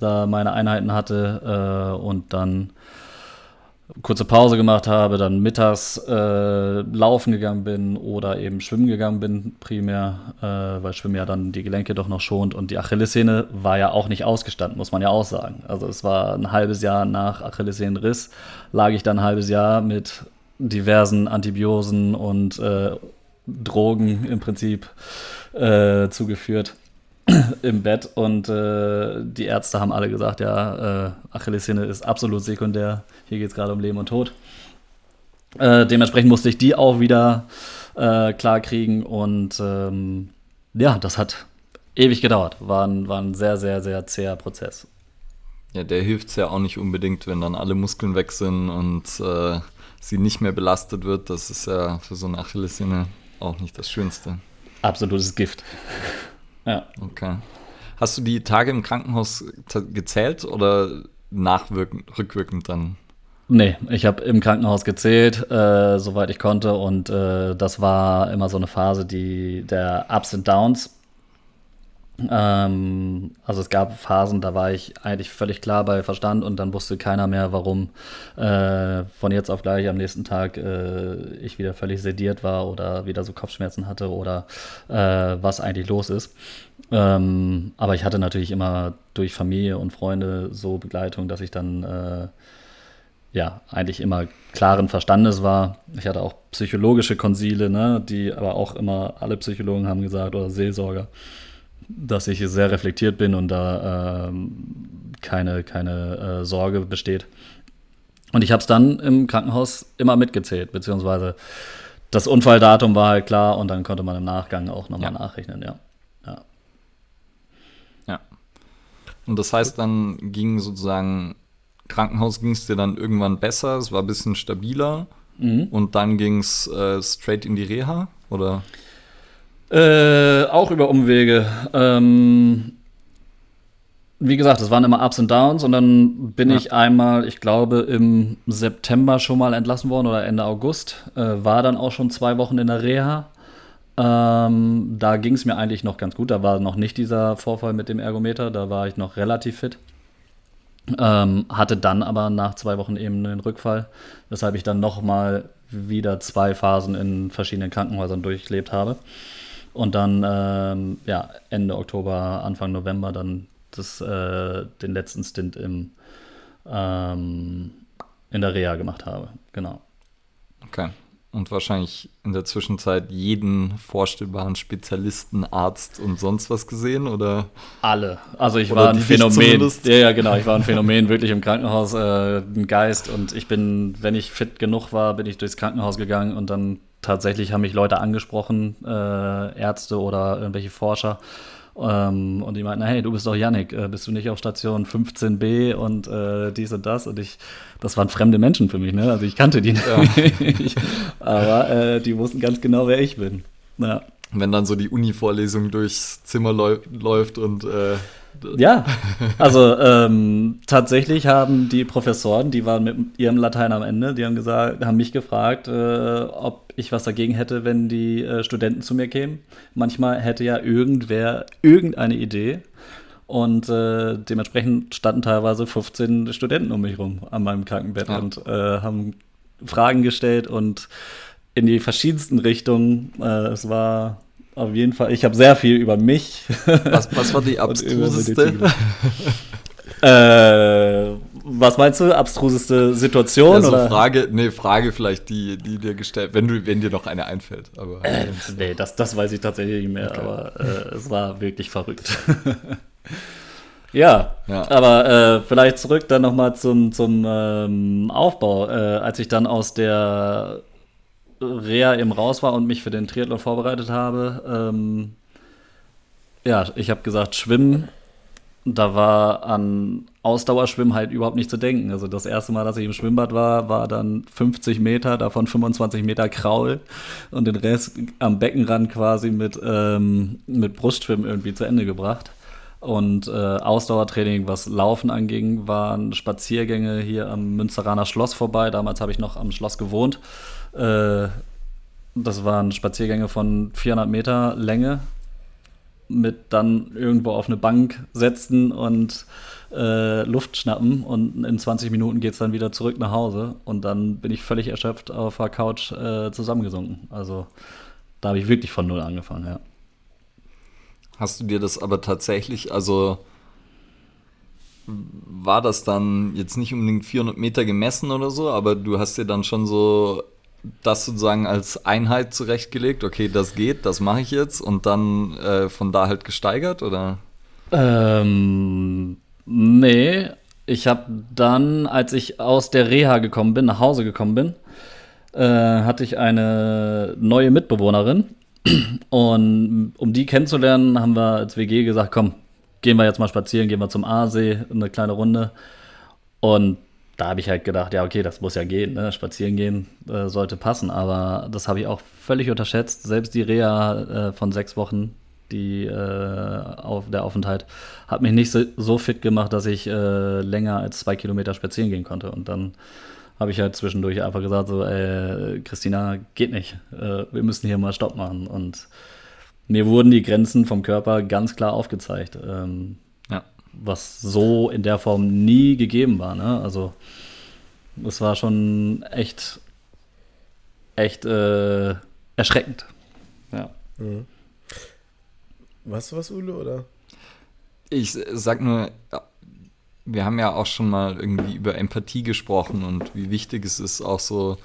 da meine Einheiten hatte äh, und dann kurze Pause gemacht habe, dann mittags äh, laufen gegangen bin oder eben schwimmen gegangen bin, primär, äh, weil Schwimmen ja dann die Gelenke doch noch schont und die Achillessehne war ja auch nicht ausgestanden, muss man ja auch sagen. Also es war ein halbes Jahr nach Achillessehnenriss, lag ich dann ein halbes Jahr mit diversen Antibiosen und äh, Drogen im Prinzip äh, zugeführt im Bett und äh, die Ärzte haben alle gesagt, ja, äh, Achillessehne ist absolut sekundär, hier geht es gerade um Leben und Tod. Äh, dementsprechend musste ich die auch wieder äh, klar und ähm, ja, das hat ewig gedauert, war ein, war ein sehr, sehr, sehr zäher Prozess. Ja, der hilft es ja auch nicht unbedingt, wenn dann alle Muskeln weg sind und äh, sie nicht mehr belastet wird. Das ist ja für so eine Achillessehne auch nicht das Schönste. Absolutes Gift. Ja. Okay. Hast du die Tage im Krankenhaus gezählt oder nachwirkend, rückwirkend dann? Nee, ich habe im Krankenhaus gezählt, äh, soweit ich konnte. Und äh, das war immer so eine Phase, die der Ups und Downs. Ähm, also es gab Phasen, da war ich eigentlich völlig klar bei Verstand und dann wusste keiner mehr, warum äh, von jetzt auf gleich am nächsten Tag äh, ich wieder völlig sediert war oder wieder so Kopfschmerzen hatte oder äh, was eigentlich los ist. Ähm, aber ich hatte natürlich immer durch Familie und Freunde so Begleitung, dass ich dann äh, ja eigentlich immer klaren Verstandes war. Ich hatte auch psychologische Konsile, ne, die aber auch immer alle Psychologen haben gesagt oder Seelsorger dass ich sehr reflektiert bin und da ähm, keine, keine äh, Sorge besteht. Und ich habe es dann im Krankenhaus immer mitgezählt, beziehungsweise das Unfalldatum war halt klar und dann konnte man im Nachgang auch nochmal ja. nachrechnen, ja. ja. Ja. Und das heißt, dann ging sozusagen, Krankenhaus ging es dir dann irgendwann besser, es war ein bisschen stabiler mhm. und dann ging es äh, straight in die Reha, oder? Äh, auch über Umwege. Ähm, wie gesagt, es waren immer Ups und Downs und dann bin ja. ich einmal, ich glaube, im September schon mal entlassen worden oder Ende August. Äh, war dann auch schon zwei Wochen in der Reha. Ähm, da ging es mir eigentlich noch ganz gut. Da war noch nicht dieser Vorfall mit dem Ergometer, da war ich noch relativ fit. Ähm, hatte dann aber nach zwei Wochen eben einen Rückfall, weshalb ich dann nochmal wieder zwei Phasen in verschiedenen Krankenhäusern durchlebt habe. Und dann ähm, ja, Ende Oktober, Anfang November dann das, äh, den letzten Stint im, ähm, in der Reha gemacht habe. Genau. Okay. und wahrscheinlich in der Zwischenzeit jeden vorstellbaren Spezialisten, Arzt und sonst was gesehen, oder? Alle. Also ich war ein Phänomen. Ja, ja, genau. Ich war ein Phänomen wirklich im Krankenhaus, äh, ein Geist. Und ich bin, wenn ich fit genug war, bin ich durchs Krankenhaus gegangen und dann tatsächlich haben mich Leute angesprochen, äh, Ärzte oder irgendwelche Forscher. Ähm, und die meinten, hey, du bist doch Yannick, äh, bist du nicht auf Station 15b und äh, dies und das? Und ich, das waren fremde Menschen für mich, ne? Also ich kannte die nicht. Aber äh, die wussten ganz genau, wer ich bin. Ja. Wenn dann so die Uni-Vorlesung durchs Zimmer läuft und äh, ja, also ähm, tatsächlich haben die Professoren, die waren mit ihrem Latein am Ende, die haben gesagt, haben mich gefragt, äh, ob ich was dagegen hätte, wenn die äh, Studenten zu mir kämen. Manchmal hätte ja irgendwer irgendeine Idee. Und äh, dementsprechend standen teilweise 15 Studenten um mich rum an meinem Krankenbett ja. und äh, haben Fragen gestellt und in die verschiedensten Richtungen. Äh, es war auf jeden Fall. Ich habe sehr viel über mich. Was, was war die abstruseste? äh, was meinst du? Abstruseste Situation? Also oder? Frage, nee, Frage vielleicht, die, die dir gestellt, wenn du, wenn dir noch eine einfällt. Aber, äh, nee, das, das weiß ich tatsächlich nicht mehr, okay. aber äh, es war wirklich verrückt. ja, ja, aber äh, vielleicht zurück dann nochmal zum, zum ähm, Aufbau. Äh, als ich dann aus der Reha eben raus war und mich für den Triathlon vorbereitet habe, ähm, ja, ich habe gesagt, Schwimmen, da war an Ausdauerschwimmen halt überhaupt nicht zu denken. Also das erste Mal, dass ich im Schwimmbad war, war dann 50 Meter, davon 25 Meter Kraul und den Rest am Beckenrand quasi mit, ähm, mit Brustschwimmen irgendwie zu Ende gebracht. Und äh, Ausdauertraining, was Laufen anging, waren Spaziergänge hier am Münsteraner Schloss vorbei. Damals habe ich noch am Schloss gewohnt. Äh, das waren Spaziergänge von 400 Meter Länge mit dann irgendwo auf eine Bank setzen und äh, Luft schnappen und in 20 Minuten geht es dann wieder zurück nach Hause und dann bin ich völlig erschöpft auf der Couch äh, zusammengesunken. Also da habe ich wirklich von null angefangen, ja. Hast du dir das aber tatsächlich, also war das dann jetzt nicht unbedingt 400 Meter gemessen oder so, aber du hast dir dann schon so das sozusagen als Einheit zurechtgelegt, okay, das geht, das mache ich jetzt und dann äh, von da halt gesteigert, oder? Ähm, nee, ich habe dann, als ich aus der Reha gekommen bin, nach Hause gekommen bin, äh, hatte ich eine neue Mitbewohnerin und um die kennenzulernen, haben wir als WG gesagt, komm, gehen wir jetzt mal spazieren, gehen wir zum Aasee, eine kleine Runde und da habe ich halt gedacht, ja, okay, das muss ja gehen, ne? spazieren gehen äh, sollte passen, aber das habe ich auch völlig unterschätzt. Selbst die Reha äh, von sechs Wochen, die, äh, auf, der Aufenthalt, hat mich nicht so, so fit gemacht, dass ich äh, länger als zwei Kilometer spazieren gehen konnte. Und dann habe ich halt zwischendurch einfach gesagt, so, äh, Christina, geht nicht, äh, wir müssen hier mal Stopp machen. Und mir wurden die Grenzen vom Körper ganz klar aufgezeigt. Ähm, was so in der Form nie gegeben war. Ne? Also es war schon echt, echt äh, erschreckend. Ja. Mhm. Weißt du was, Ule, oder? Ich sag nur, wir haben ja auch schon mal irgendwie über Empathie gesprochen und wie wichtig es ist, auch so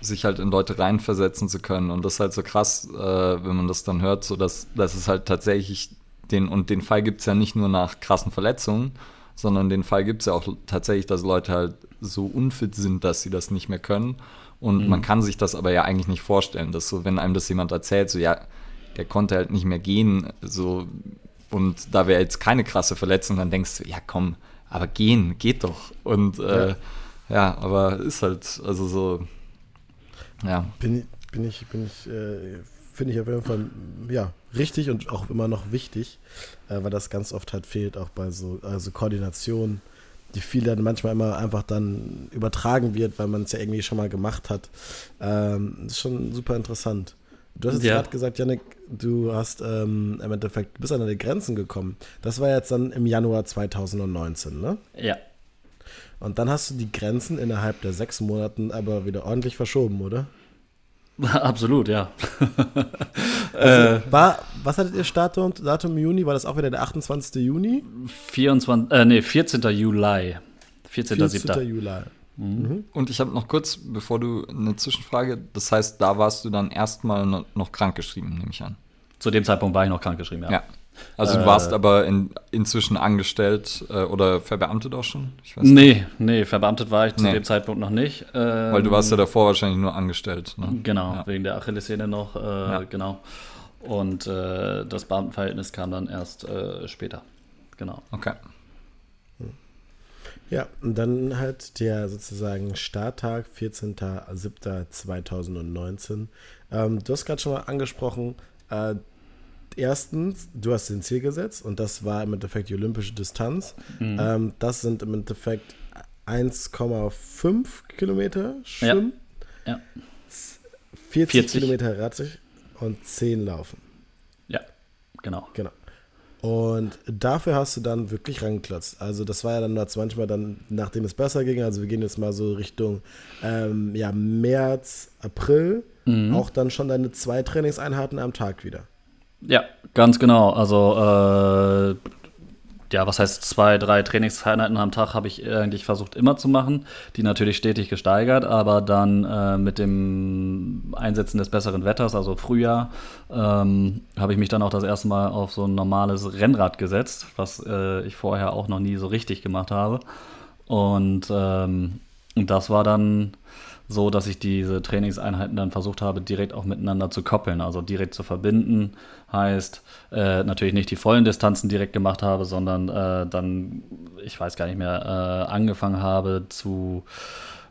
sich halt in Leute reinversetzen zu können. Und das ist halt so krass, äh, wenn man das dann hört, so dass, dass es halt tatsächlich den, und den Fall gibt es ja nicht nur nach krassen Verletzungen, sondern den Fall gibt es ja auch tatsächlich, dass Leute halt so unfit sind, dass sie das nicht mehr können. Und mhm. man kann sich das aber ja eigentlich nicht vorstellen, dass so, wenn einem das jemand erzählt, so ja, der konnte halt nicht mehr gehen, so und da wäre jetzt keine krasse Verletzung, dann denkst du, ja komm, aber gehen geht doch. Und äh, ja. ja. aber ist halt, also so, ja. Bin, bin ich, bin ich, äh, finde ich auf jeden Fall, ja, richtig und auch immer noch wichtig, äh, weil das ganz oft halt fehlt, auch bei so also Koordination, die viel dann manchmal immer einfach dann übertragen wird, weil man es ja irgendwie schon mal gemacht hat. Ähm, ist schon super interessant. Du hast jetzt ja. gerade gesagt, Janik, du hast ähm, im Endeffekt bis an deine Grenzen gekommen. Das war jetzt dann im Januar 2019, ne? Ja. Und dann hast du die Grenzen innerhalb der sechs Monaten aber wieder ordentlich verschoben, oder? Absolut, ja. also, äh, war, was hattet ihr Datum im Juni? War das auch wieder der 28. Juni? 24, äh, nee, 14. Juli. 14. 14. Juli. Mhm. Und ich habe noch kurz, bevor du eine Zwischenfrage, das heißt, da warst du dann erstmal noch, noch krankgeschrieben, nehme ich an. Zu dem Zeitpunkt war ich noch krankgeschrieben, ja. Ja. Also du Äh, warst aber in, inzwischen angestellt äh, oder verbeamtet auch schon? Ich weiß Nee, nee, verbeamtet war ich zu Nee. dem Zeitpunkt noch nicht. Ähm, Weil du warst ja davor wahrscheinlich nur angestellt. Ne? Genau, Ja. wegen der Achillessehne noch, äh, Ja. genau. Und äh, das Beamtenverhältnis kam dann erst äh, später. Genau. Okay. Ja, und dann halt der sozusagen Starttag, 14.07.2019. Ähm, du hast gerade schon mal angesprochen, äh, erstens, du hast den Ziel gesetzt und das war im Endeffekt die olympische Distanz. Mhm. Ähm, das sind im Endeffekt 1,5 Kilometer Schwimmen, Ja. 40, 40. Kilometer Radsicht und 10 Laufen. Ja, genau. Genau. Und dafür hast du dann wirklich rangeklotzt. Also das war ja dann nur manchmal dann, nachdem es besser ging, also wir gehen jetzt mal so Richtung ähm, ja, März, April, Mhm. auch dann schon deine zwei Trainingseinheiten am Tag wieder. Ja, ganz genau. Also, äh, ja, was heißt zwei, drei Trainingseinheiten am Tag habe ich eigentlich versucht immer zu machen. Die natürlich stetig gesteigert, aber dann äh, mit dem Einsetzen des besseren Wetters, also Frühjahr, ähm, habe ich mich dann auch das erste Mal auf so ein normales Rennrad gesetzt, was äh, ich vorher auch noch nie so richtig gemacht habe. Und ähm, das war dann so, dass ich diese Trainingseinheiten dann versucht habe, direkt auch miteinander zu koppeln, also direkt zu verbinden. Heißt, äh, natürlich nicht die vollen Distanzen direkt gemacht habe, sondern äh, dann, ich weiß gar nicht mehr, äh, angefangen habe zu,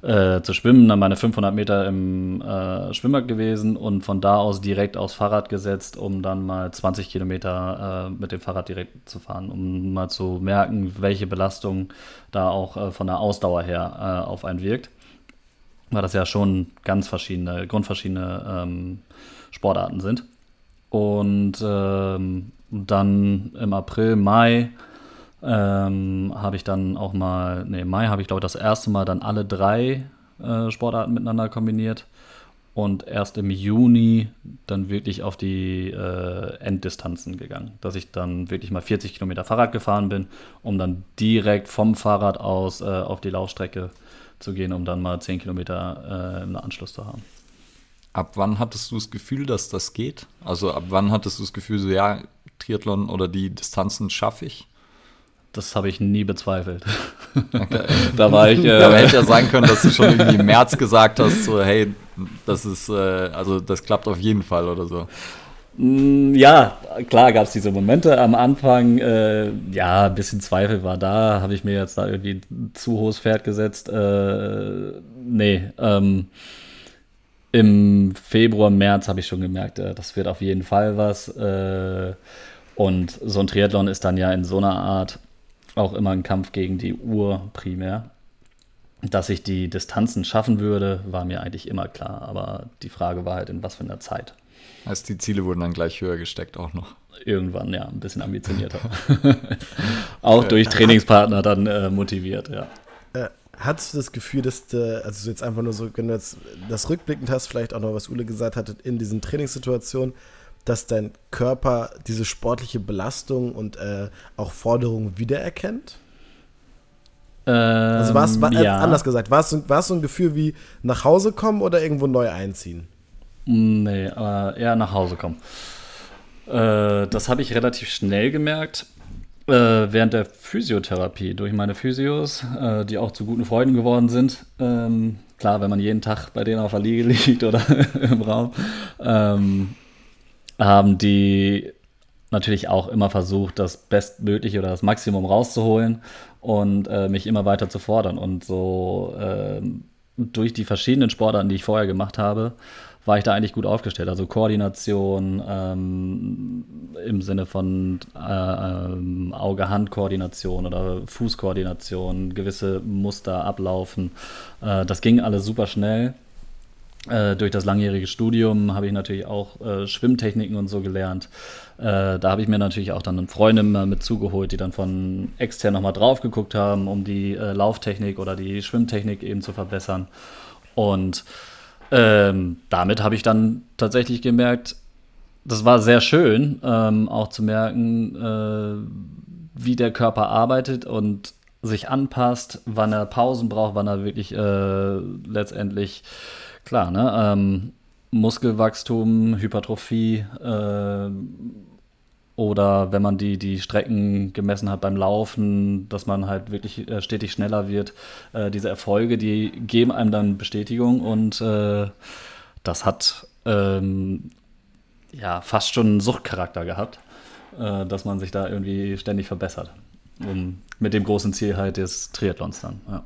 äh, zu schwimmen, dann meine 500 Meter im äh, Schwimmbad gewesen und von da aus direkt aufs Fahrrad gesetzt, um dann mal 20 Kilometer äh, mit dem Fahrrad direkt zu fahren, um mal zu merken, welche Belastung da auch von der Ausdauer her auf einen wirkt weil das ja schon ganz verschiedene, grundverschiedene ähm, Sportarten sind. Und ähm, dann im April, Mai ähm, habe ich dann auch mal, nee, Mai habe ich glaube ich das erste Mal dann alle drei äh, Sportarten miteinander kombiniert. Und erst im Juni dann wirklich auf die äh, Enddistanzen gegangen. Dass ich dann wirklich mal 40 Kilometer Fahrrad gefahren bin, um dann direkt vom Fahrrad aus äh, auf die Laufstrecke zu gehen, um dann mal 10 Kilometer äh, im Anschluss zu haben. Ab wann hattest du das Gefühl, dass das geht? Also ab wann hattest du das Gefühl, so ja, Triathlon oder die Distanzen schaffe ich? Das habe ich nie bezweifelt. da war ich. Äh, Ja, aber hätte ja sein können, dass du schon irgendwie im März gesagt hast, so hey, das ist, äh, also das klappt auf jeden Fall oder so. Mm, Ja, klar gab es diese Momente am Anfang. Äh, ja, ein bisschen Zweifel war da. Habe ich mir jetzt da irgendwie ein zu hohes Pferd gesetzt? Äh, nee. Ähm, Im Februar, März habe ich schon gemerkt, äh, das wird auf jeden Fall was. Äh, und so ein Triathlon ist dann ja in so einer Art auch immer ein Kampf gegen die Uhr primär. Dass ich die Distanzen schaffen würde, war mir eigentlich immer klar. Aber die Frage war halt, in was für einer Zeit. Heißt, die Ziele wurden dann gleich höher gesteckt auch noch. Irgendwann, ja, ein bisschen ambitionierter. auch durch Trainingspartner dann äh, motiviert, ja. Äh, hattest du das Gefühl, dass du, also so jetzt einfach nur so, wenn du jetzt das rückblickend hast, vielleicht auch noch, was Ule gesagt hat, in diesen Trainingssituationen, dass dein Körper diese sportliche Belastung und äh, auch Forderungen wiedererkennt? Also war es, war, äh, Ähm, ja. anders gesagt, war es, war es so ein Gefühl wie nach Hause kommen oder irgendwo neu einziehen? Nee, aber eher nach Hause kommen. Äh, das habe ich relativ schnell gemerkt. Äh, während der Physiotherapie durch meine Physios, äh, die auch zu guten Freunden geworden sind. Ähm, klar, wenn man jeden Tag bei denen auf der Liege liegt oder im Raum, ähm, haben die natürlich auch immer versucht, das Bestmögliche oder das Maximum rauszuholen und äh, mich immer weiter zu fordern. Und so ähm, durch die verschiedenen Sportarten, die ich vorher gemacht habe, war ich da eigentlich gut aufgestellt. Also Koordination ähm, im Sinne von äh, ähm, Auge-Hand-Koordination oder Fußkoordination, gewisse Muster ablaufen. Äh, das ging alles super schnell. Äh, durch das langjährige Studium habe ich natürlich auch äh, Schwimmtechniken und so gelernt. Äh, da habe ich mir natürlich auch dann Freunde mit zugeholt, die dann von extern nochmal drauf geguckt haben, um die äh, Lauftechnik oder die Schwimmtechnik eben zu verbessern. Und ähm, damit habe ich dann tatsächlich gemerkt, das war sehr schön, ähm, auch zu merken, äh, wie der Körper arbeitet und sich anpasst, wann er Pausen braucht, wann er wirklich äh, letztendlich, klar, ne, ähm, Muskelwachstum, Hypertrophie äh, oder wenn man die, die Strecken gemessen hat beim Laufen, dass man halt wirklich äh, stetig schneller wird. Äh, diese Erfolge, die geben einem dann Bestätigung und äh, das hat ähm, ja fast schon einen Suchtcharakter gehabt, äh, dass man sich da irgendwie ständig verbessert. Um, mit dem großen Ziel halt des Triathlons dann. Ja.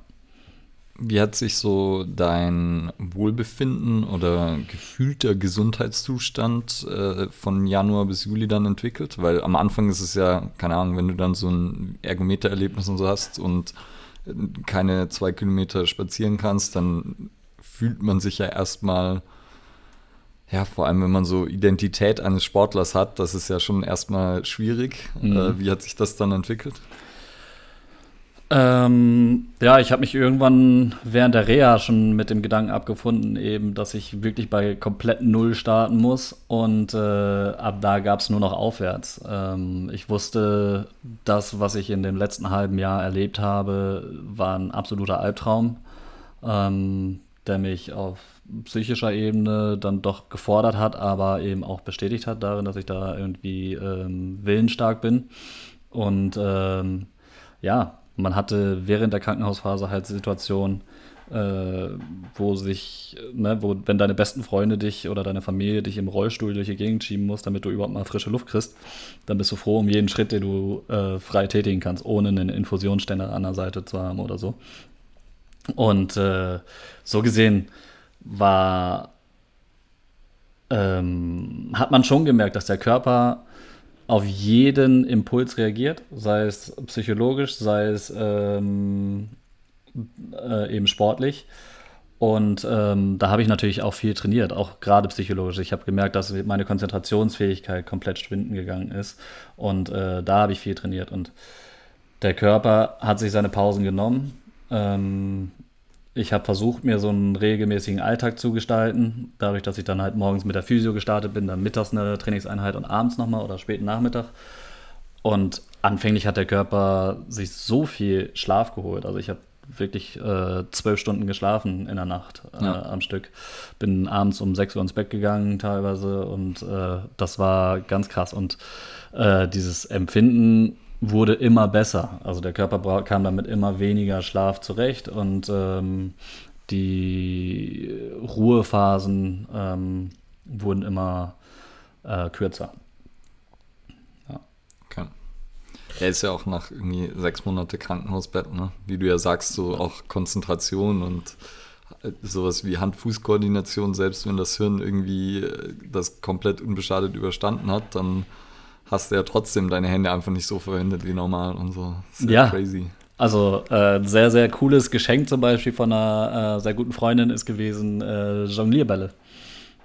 Wie hat sich so dein Wohlbefinden oder gefühlter Gesundheitszustand äh, von Januar bis Juli dann entwickelt? Weil am Anfang ist es ja, keine Ahnung, wenn du dann so ein Ergometer-Erlebnis und so hast und keine zwei Kilometer spazieren kannst, dann fühlt man sich ja erstmal, ja, vor allem wenn man so Identität eines Sportlers hat, das ist ja schon erstmal schwierig. Mhm. Äh, wie hat sich das dann entwickelt? Ähm, ja, ich habe mich irgendwann während der Reha schon mit dem Gedanken abgefunden, eben, dass ich wirklich bei komplett Null starten muss und äh, ab da gab es nur noch aufwärts. Ähm, ich wusste, das, was ich in dem letzten halben Jahr erlebt habe, war ein absoluter Albtraum, ähm, der mich auf psychischer Ebene dann doch gefordert hat, aber eben auch bestätigt hat darin, dass ich da irgendwie ähm, willensstark bin und ähm, ja, man hatte während der Krankenhausphase halt Situationen, äh, wo sich, ne, wo, wenn deine besten Freunde dich oder deine Familie dich im Rollstuhl durch die Gegend schieben muss, damit du überhaupt mal frische Luft kriegst, dann bist du froh um jeden Schritt, den du äh, frei tätigen kannst, ohne einen Infusionsständer an der Seite zu haben oder so. Und äh, so gesehen war, ähm, hat man schon gemerkt, dass der Körper auf jeden Impuls reagiert, sei es psychologisch, sei es ähm, äh, eben sportlich. Und ähm, da habe ich natürlich auch viel trainiert, auch gerade psychologisch. Ich habe gemerkt, dass meine Konzentrationsfähigkeit komplett schwinden gegangen ist. Und äh, da habe ich viel trainiert. Und der Körper hat sich seine Pausen genommen. Ähm, ich habe versucht, mir so einen regelmäßigen Alltag zu gestalten. Dadurch, dass ich dann halt morgens mit der Physio gestartet bin, dann mittags eine Trainingseinheit und abends nochmal oder späten Nachmittag. Und anfänglich hat der Körper sich so viel Schlaf geholt. Also ich habe wirklich äh, zwölf Stunden geschlafen in der Nacht äh, ja. am Stück. Bin abends um sechs Uhr ins Bett gegangen teilweise und äh, das war ganz krass. Und äh, dieses Empfinden wurde immer besser. Also der Körper kam damit immer weniger Schlaf zurecht und ähm, die Ruhephasen ähm, wurden immer äh, kürzer. Ja. Okay. Er ist ja auch nach irgendwie sechs Monate Krankenhausbett, ne? Wie du ja sagst, so auch Konzentration und äh, sowas wie Hand-Fuß-Koordination, selbst wenn das Hirn irgendwie äh, das komplett unbeschadet überstanden hat, dann hast du ja trotzdem deine Hände einfach nicht so verwendet wie normal und so. Sehr ja. crazy. Also äh, sehr, sehr cooles Geschenk zum Beispiel von einer äh, sehr guten Freundin ist gewesen äh, Jonglierbälle.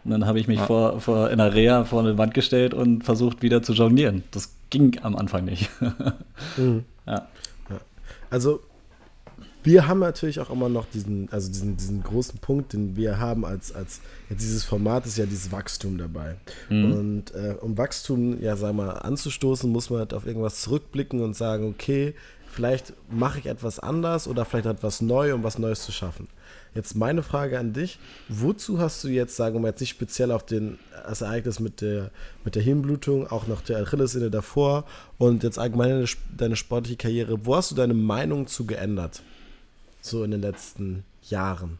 Und dann habe ich mich ja. vor, vor in der Reha vor eine Wand gestellt und versucht wieder zu jonglieren. Das ging am Anfang nicht. mhm. ja. ja. Also wir haben natürlich auch immer noch diesen, also diesen, diesen großen Punkt, den wir haben als, als jetzt dieses Format ist ja dieses Wachstum dabei. Mhm. Und äh, um Wachstum, ja, sag mal, anzustoßen, muss man halt auf irgendwas zurückblicken und sagen, okay, vielleicht mache ich etwas anders oder vielleicht etwas neu, um was Neues zu schaffen. Jetzt meine Frage an dich: Wozu hast du jetzt, sagen wir mal, jetzt nicht speziell auf den, das Ereignis mit der, mit der Hirnblutung, auch noch der Achillessehne davor und jetzt allgemein deine, deine sportliche Karriere, wo hast du deine Meinung zu geändert? So in den letzten Jahren?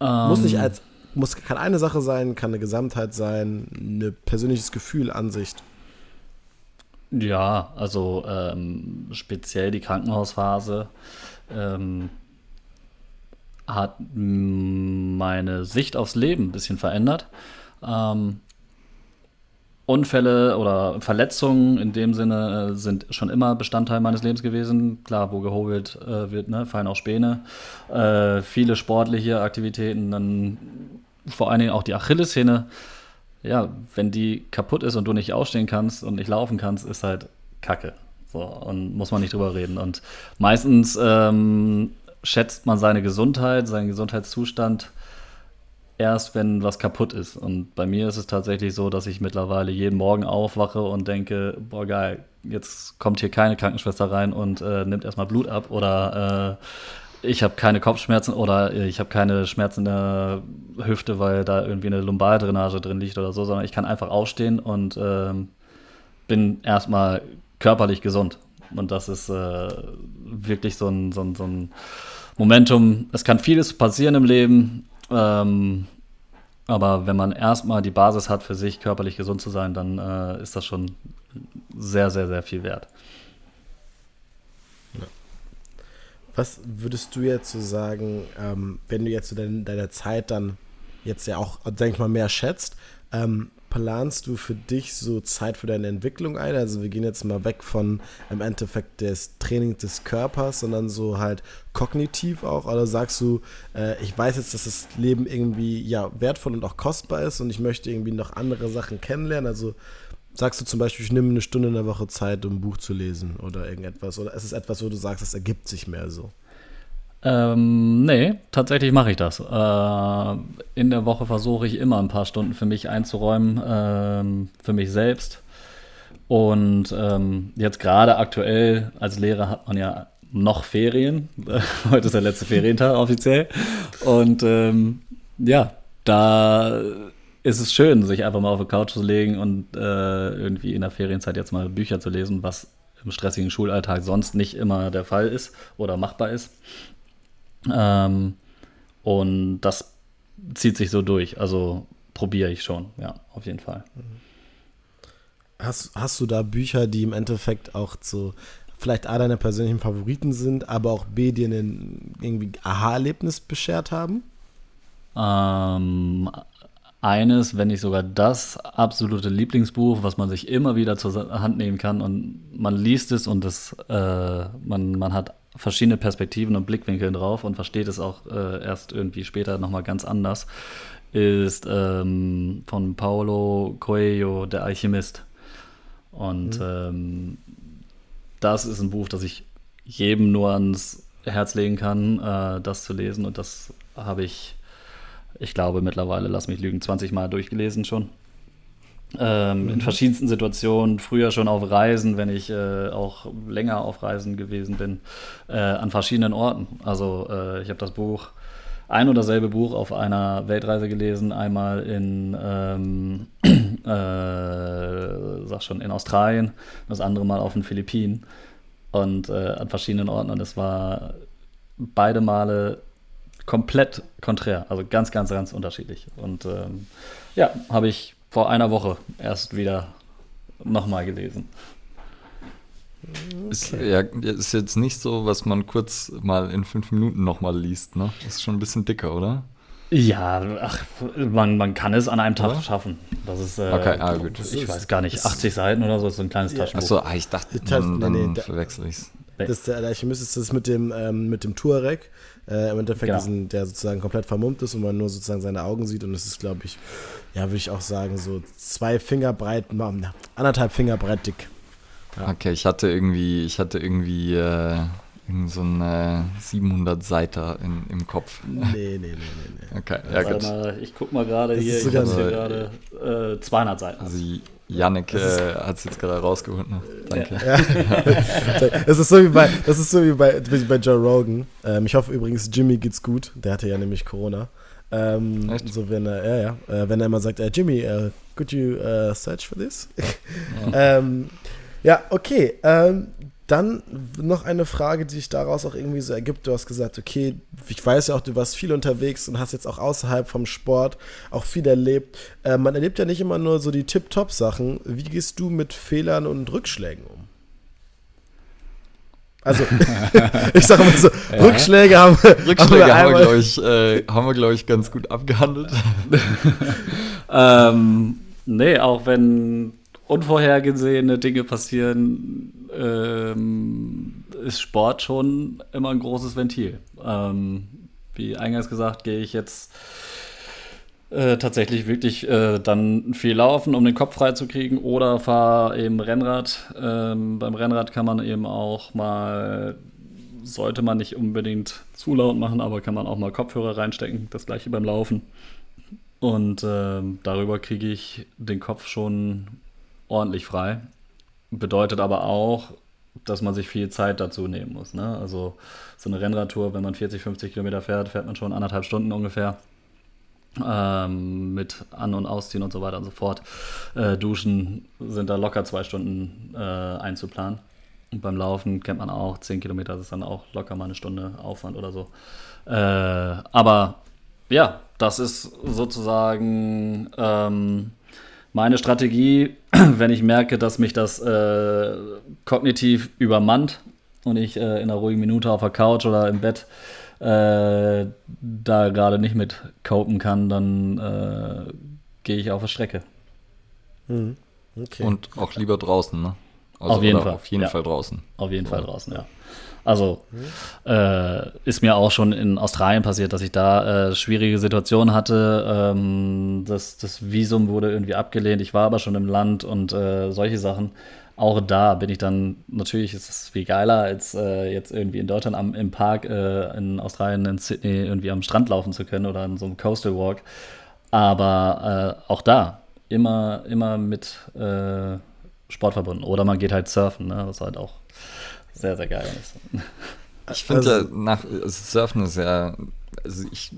Ähm, muss nicht als, muss, kann eine Sache sein, kann eine Gesamtheit sein, ein persönliches Gefühl, Ansicht. Ja, also ähm, speziell die Krankenhausphase ähm, hat meine Sicht aufs Leben ein bisschen verändert. Ähm, Unfälle oder Verletzungen in dem Sinne äh, sind schon immer Bestandteil meines Lebens gewesen. Klar, wo gehobelt äh, wird, ne, fallen auch Späne. Äh, viele sportliche Aktivitäten, dann vor allen Dingen auch die Achillessehne. Ja, wenn die kaputt ist und du nicht aufstehen kannst und nicht laufen kannst, ist halt Kacke. So, und muss man nicht drüber reden. Und meistens ähm, schätzt man seine Gesundheit, seinen Gesundheitszustand erst, wenn was kaputt ist. Und bei mir ist es tatsächlich so, dass ich mittlerweile jeden Morgen aufwache und denke, boah geil, jetzt kommt hier keine Krankenschwester rein und äh, nimmt erstmal Blut ab oder äh, ich habe keine Kopfschmerzen oder ich habe keine Schmerzen in der Hüfte, weil da irgendwie eine Lumbaldrainage drin liegt oder so, sondern ich kann einfach aufstehen und äh, bin erstmal körperlich gesund. Und das ist äh, wirklich so ein, so, ein, so ein Momentum. Es kann vieles passieren im Leben. Ähm, aber wenn man erstmal die Basis hat, für sich körperlich gesund zu sein, dann äh, ist das schon sehr, sehr, sehr viel wert. Was würdest du jetzt so sagen, ähm, wenn du jetzt so deine, deine Zeit dann jetzt ja auch, denke ich mal, mehr schätzt, ähm, planst du für dich so Zeit für deine Entwicklung ein? Also wir gehen jetzt mal weg von im Endeffekt des Trainings des Körpers, sondern so halt kognitiv auch. Oder sagst du, äh, ich weiß jetzt, dass das Leben irgendwie ja wertvoll und auch kostbar ist und ich möchte irgendwie noch andere Sachen kennenlernen. Also sagst du zum Beispiel, ich nehme eine Stunde in der Woche Zeit, um ein Buch zu lesen oder irgendetwas? Oder ist es etwas, wo du sagst, es ergibt sich mehr so? Ähm, nee, tatsächlich mache ich das. Äh, in der Woche versuche ich immer ein paar Stunden für mich einzuräumen, ähm, für mich selbst. Und ähm, jetzt gerade aktuell als Lehrer hat man ja noch Ferien. Heute ist der letzte Ferientag offiziell. Und ähm, ja, da ist es schön, sich einfach mal auf die Couch zu legen und äh, irgendwie in der Ferienzeit jetzt mal Bücher zu lesen, was im stressigen Schulalltag sonst nicht immer der Fall ist oder machbar ist. Ähm, und das zieht sich so durch. Also probiere ich schon, ja, auf jeden Fall. Hast, hast du da Bücher, die im Endeffekt auch so vielleicht A deine persönlichen Favoriten sind, aber auch B dir ein irgendwie Aha-Erlebnis beschert haben? Ähm, eines, wenn nicht sogar das absolute Lieblingsbuch, was man sich immer wieder zur Hand nehmen kann und man liest es und das, äh, man, man hat verschiedene Perspektiven und Blickwinkel drauf und versteht es auch äh, erst irgendwie später nochmal ganz anders, ist ähm, von Paulo Coelho, Der Alchemist. Und mhm. ähm, das ist ein Buch, das ich jedem nur ans Herz legen kann, äh, das zu lesen. Und das habe ich, ich glaube, mittlerweile, lass mich lügen, 20 Mal durchgelesen schon. Ähm, mhm. In verschiedensten Situationen, früher schon auf Reisen, wenn ich äh, auch länger auf Reisen gewesen bin, äh, an verschiedenen Orten. Also äh, ich habe das Buch, ein oder dasselbe Buch auf einer Weltreise gelesen, einmal in, ähm, äh, sag schon, in Australien, das andere Mal auf den Philippinen und äh, an verschiedenen Orten. Und es war beide Male komplett konträr, also ganz, ganz, ganz unterschiedlich. Und ähm, ja, habe ich vor einer Woche erst wieder nochmal gelesen. Okay. Ist, ja, ist jetzt nicht so, was man kurz mal in fünf Minuten nochmal liest, ne? Ist schon ein bisschen dicker, oder? Ja, ach, man, man kann es an einem Tag ja? schaffen. Das ist, äh, okay, ah, gut. ich weiß gar nicht, 80 Seiten oder so, ist so ein kleines ja. Taschenbuch. Achso, ah, ich dachte, dann, dann nee, nee, verwechsel ich es. Das, der Alchemist ist das mit dem, ähm, mit dem Touareg. Äh, Im Endeffekt genau. diesen, der sozusagen komplett vermummt ist und man nur sozusagen seine Augen sieht. Und es ist, glaube ich, ja, würde ich auch sagen, so zwei Finger breit, anderthalb Finger breit dick. Ja. Okay, ich hatte irgendwie, ich hatte irgendwie äh, so eine 700 Seiter in, im Kopf. Nee, nee, nee, nee. nee. Okay, ja, gut. Mal, ich guck mal gerade hier, ich habe hier gerade äh, 200 Seiten. Also Yannick äh, hat es jetzt gerade rausgeholt. Ne? Danke. Ja. das ist so wie bei, das ist so wie bei, wie bei Joe Rogan. Ähm, ich hoffe übrigens, Jimmy geht's gut. Der hatte ja nämlich Corona. Ähm, Echt? So wenn er, ja, ja, äh, wenn er immer sagt, äh, Jimmy, uh, could you uh, search for this? Ja, ähm, ja okay. Ähm, dann noch eine Frage, die sich daraus auch irgendwie so ergibt. Du hast gesagt, okay, ich weiß ja auch, du warst viel unterwegs und hast jetzt auch außerhalb vom Sport auch viel erlebt. Äh, man erlebt ja nicht immer nur so die Tip-Top-Sachen. Wie gehst du mit Fehlern und Rückschlägen um? Also, ich sage mal so, ja. Rückschläge haben, Rückschläge haben wir, glaube ich, äh, haben wir, glaub ich, ganz gut abgehandelt. ähm, nee, auch wenn unvorhergesehene Dinge passieren, ähm, ist Sport schon immer ein großes Ventil. Ähm, wie eingangs gesagt, gehe ich jetzt äh, tatsächlich wirklich äh, dann viel laufen, um den Kopf frei zu kriegen oder fahre eben Rennrad. Ähm, beim Rennrad kann man eben auch mal, sollte man nicht unbedingt zu laut machen, aber kann man auch mal Kopfhörer reinstecken. Das gleiche beim Laufen. Und äh, darüber kriege ich den Kopf schon ordentlich frei. Bedeutet aber auch, dass man sich viel Zeit dazu nehmen muss. Ne? Also so eine Rennradtour, wenn man 40, 50 Kilometer fährt, fährt man schon anderthalb Stunden ungefähr. Ähm, mit An- und Ausziehen und so weiter und so fort. Äh, Duschen sind da locker zwei Stunden äh, einzuplanen. Und beim Laufen kennt man auch, 10 Kilometer ist dann auch locker mal eine Stunde Aufwand oder so. Äh, aber ja, das ist sozusagen ähm, meine Strategie, wenn ich merke, dass mich das äh, kognitiv übermannt und ich äh, in einer ruhigen Minute auf der Couch oder im Bett äh, da gerade nicht mit copen kann, dann äh, gehe ich auf der Strecke. Mhm. Okay. Und auch lieber draußen, ne? Also auf jeden Fall. Auf jeden ja. Fall draußen. Auf jeden so. Fall draußen, ja. Also äh, ist mir auch schon in Australien passiert, dass ich da äh, schwierige Situationen hatte. Ähm, das, das, Visum wurde irgendwie abgelehnt. Ich war aber schon im Land und äh, solche Sachen. Auch da bin ich dann, natürlich ist es viel geiler, als äh, jetzt irgendwie in Deutschland am, im Park, äh, in Australien, in Sydney irgendwie am Strand laufen zu können oder in so einem Coastal Walk. Aber äh, auch da immer, immer mit Sport verbunden. Oder man geht halt surfen, ne? was halt auch sehr, sehr geil ist. Ich finde also, ja, nach also Surfen ist ja, also ich,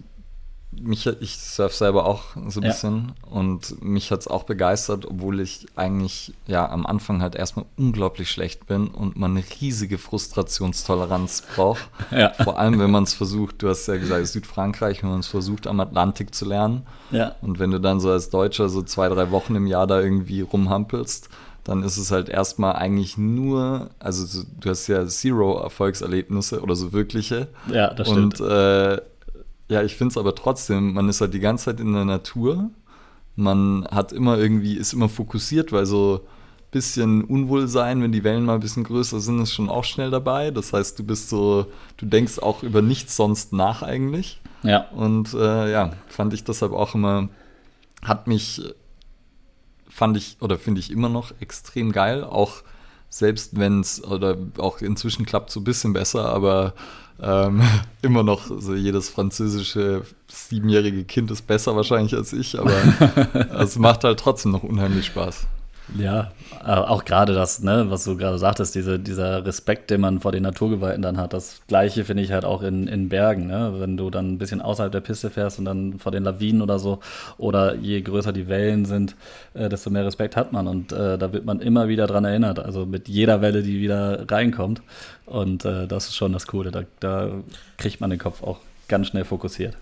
mich, ich surf selber auch so ein ja. bisschen und mich hat es auch begeistert, obwohl ich eigentlich ja am Anfang halt erstmal unglaublich schlecht bin und man eine riesige Frustrationstoleranz braucht. Ja. Vor allem, wenn man es versucht, du hast ja gesagt, Südfrankreich, wenn man es versucht, am Atlantik zu lernen. Ja. Und wenn du dann so als Deutscher so zwei, drei Wochen im Jahr da irgendwie rumhampelst, dann ist es halt erstmal eigentlich nur, also du hast ja Zero-Erfolgserlebnisse oder so wirkliche. Ja, das stimmt. Und äh, ja, ich finde es aber trotzdem, man ist halt die ganze Zeit in der Natur. Man hat immer irgendwie, ist immer fokussiert, weil so ein bisschen Unwohlsein, wenn die Wellen mal ein bisschen größer sind, ist schon auch schnell dabei. Das heißt, du bist so, du denkst auch über nichts sonst nach eigentlich. Ja. Und äh, ja, fand ich deshalb auch immer, hat mich fand ich oder finde ich immer noch extrem geil. Auch selbst wenn es, oder auch inzwischen klappt so ein bisschen besser, aber ähm, immer noch so jedes französische siebenjährige Kind ist besser wahrscheinlich als ich, aber es macht halt trotzdem noch unheimlich Spaß. Ja, äh, auch gerade das, ne, was du gerade sagtest, diese, dieser Respekt, den man vor den Naturgewalten dann hat. Das gleiche finde ich halt auch in, in Bergen, ne? Wenn du dann ein bisschen außerhalb der Piste fährst und dann vor den Lawinen oder so, oder je größer die Wellen sind, äh, desto mehr Respekt hat man. Und äh, da wird man immer wieder dran erinnert. Also mit jeder Welle, die wieder reinkommt. Und äh, das ist schon das Coole. Da, da kriegt man den Kopf auch ganz schnell fokussiert.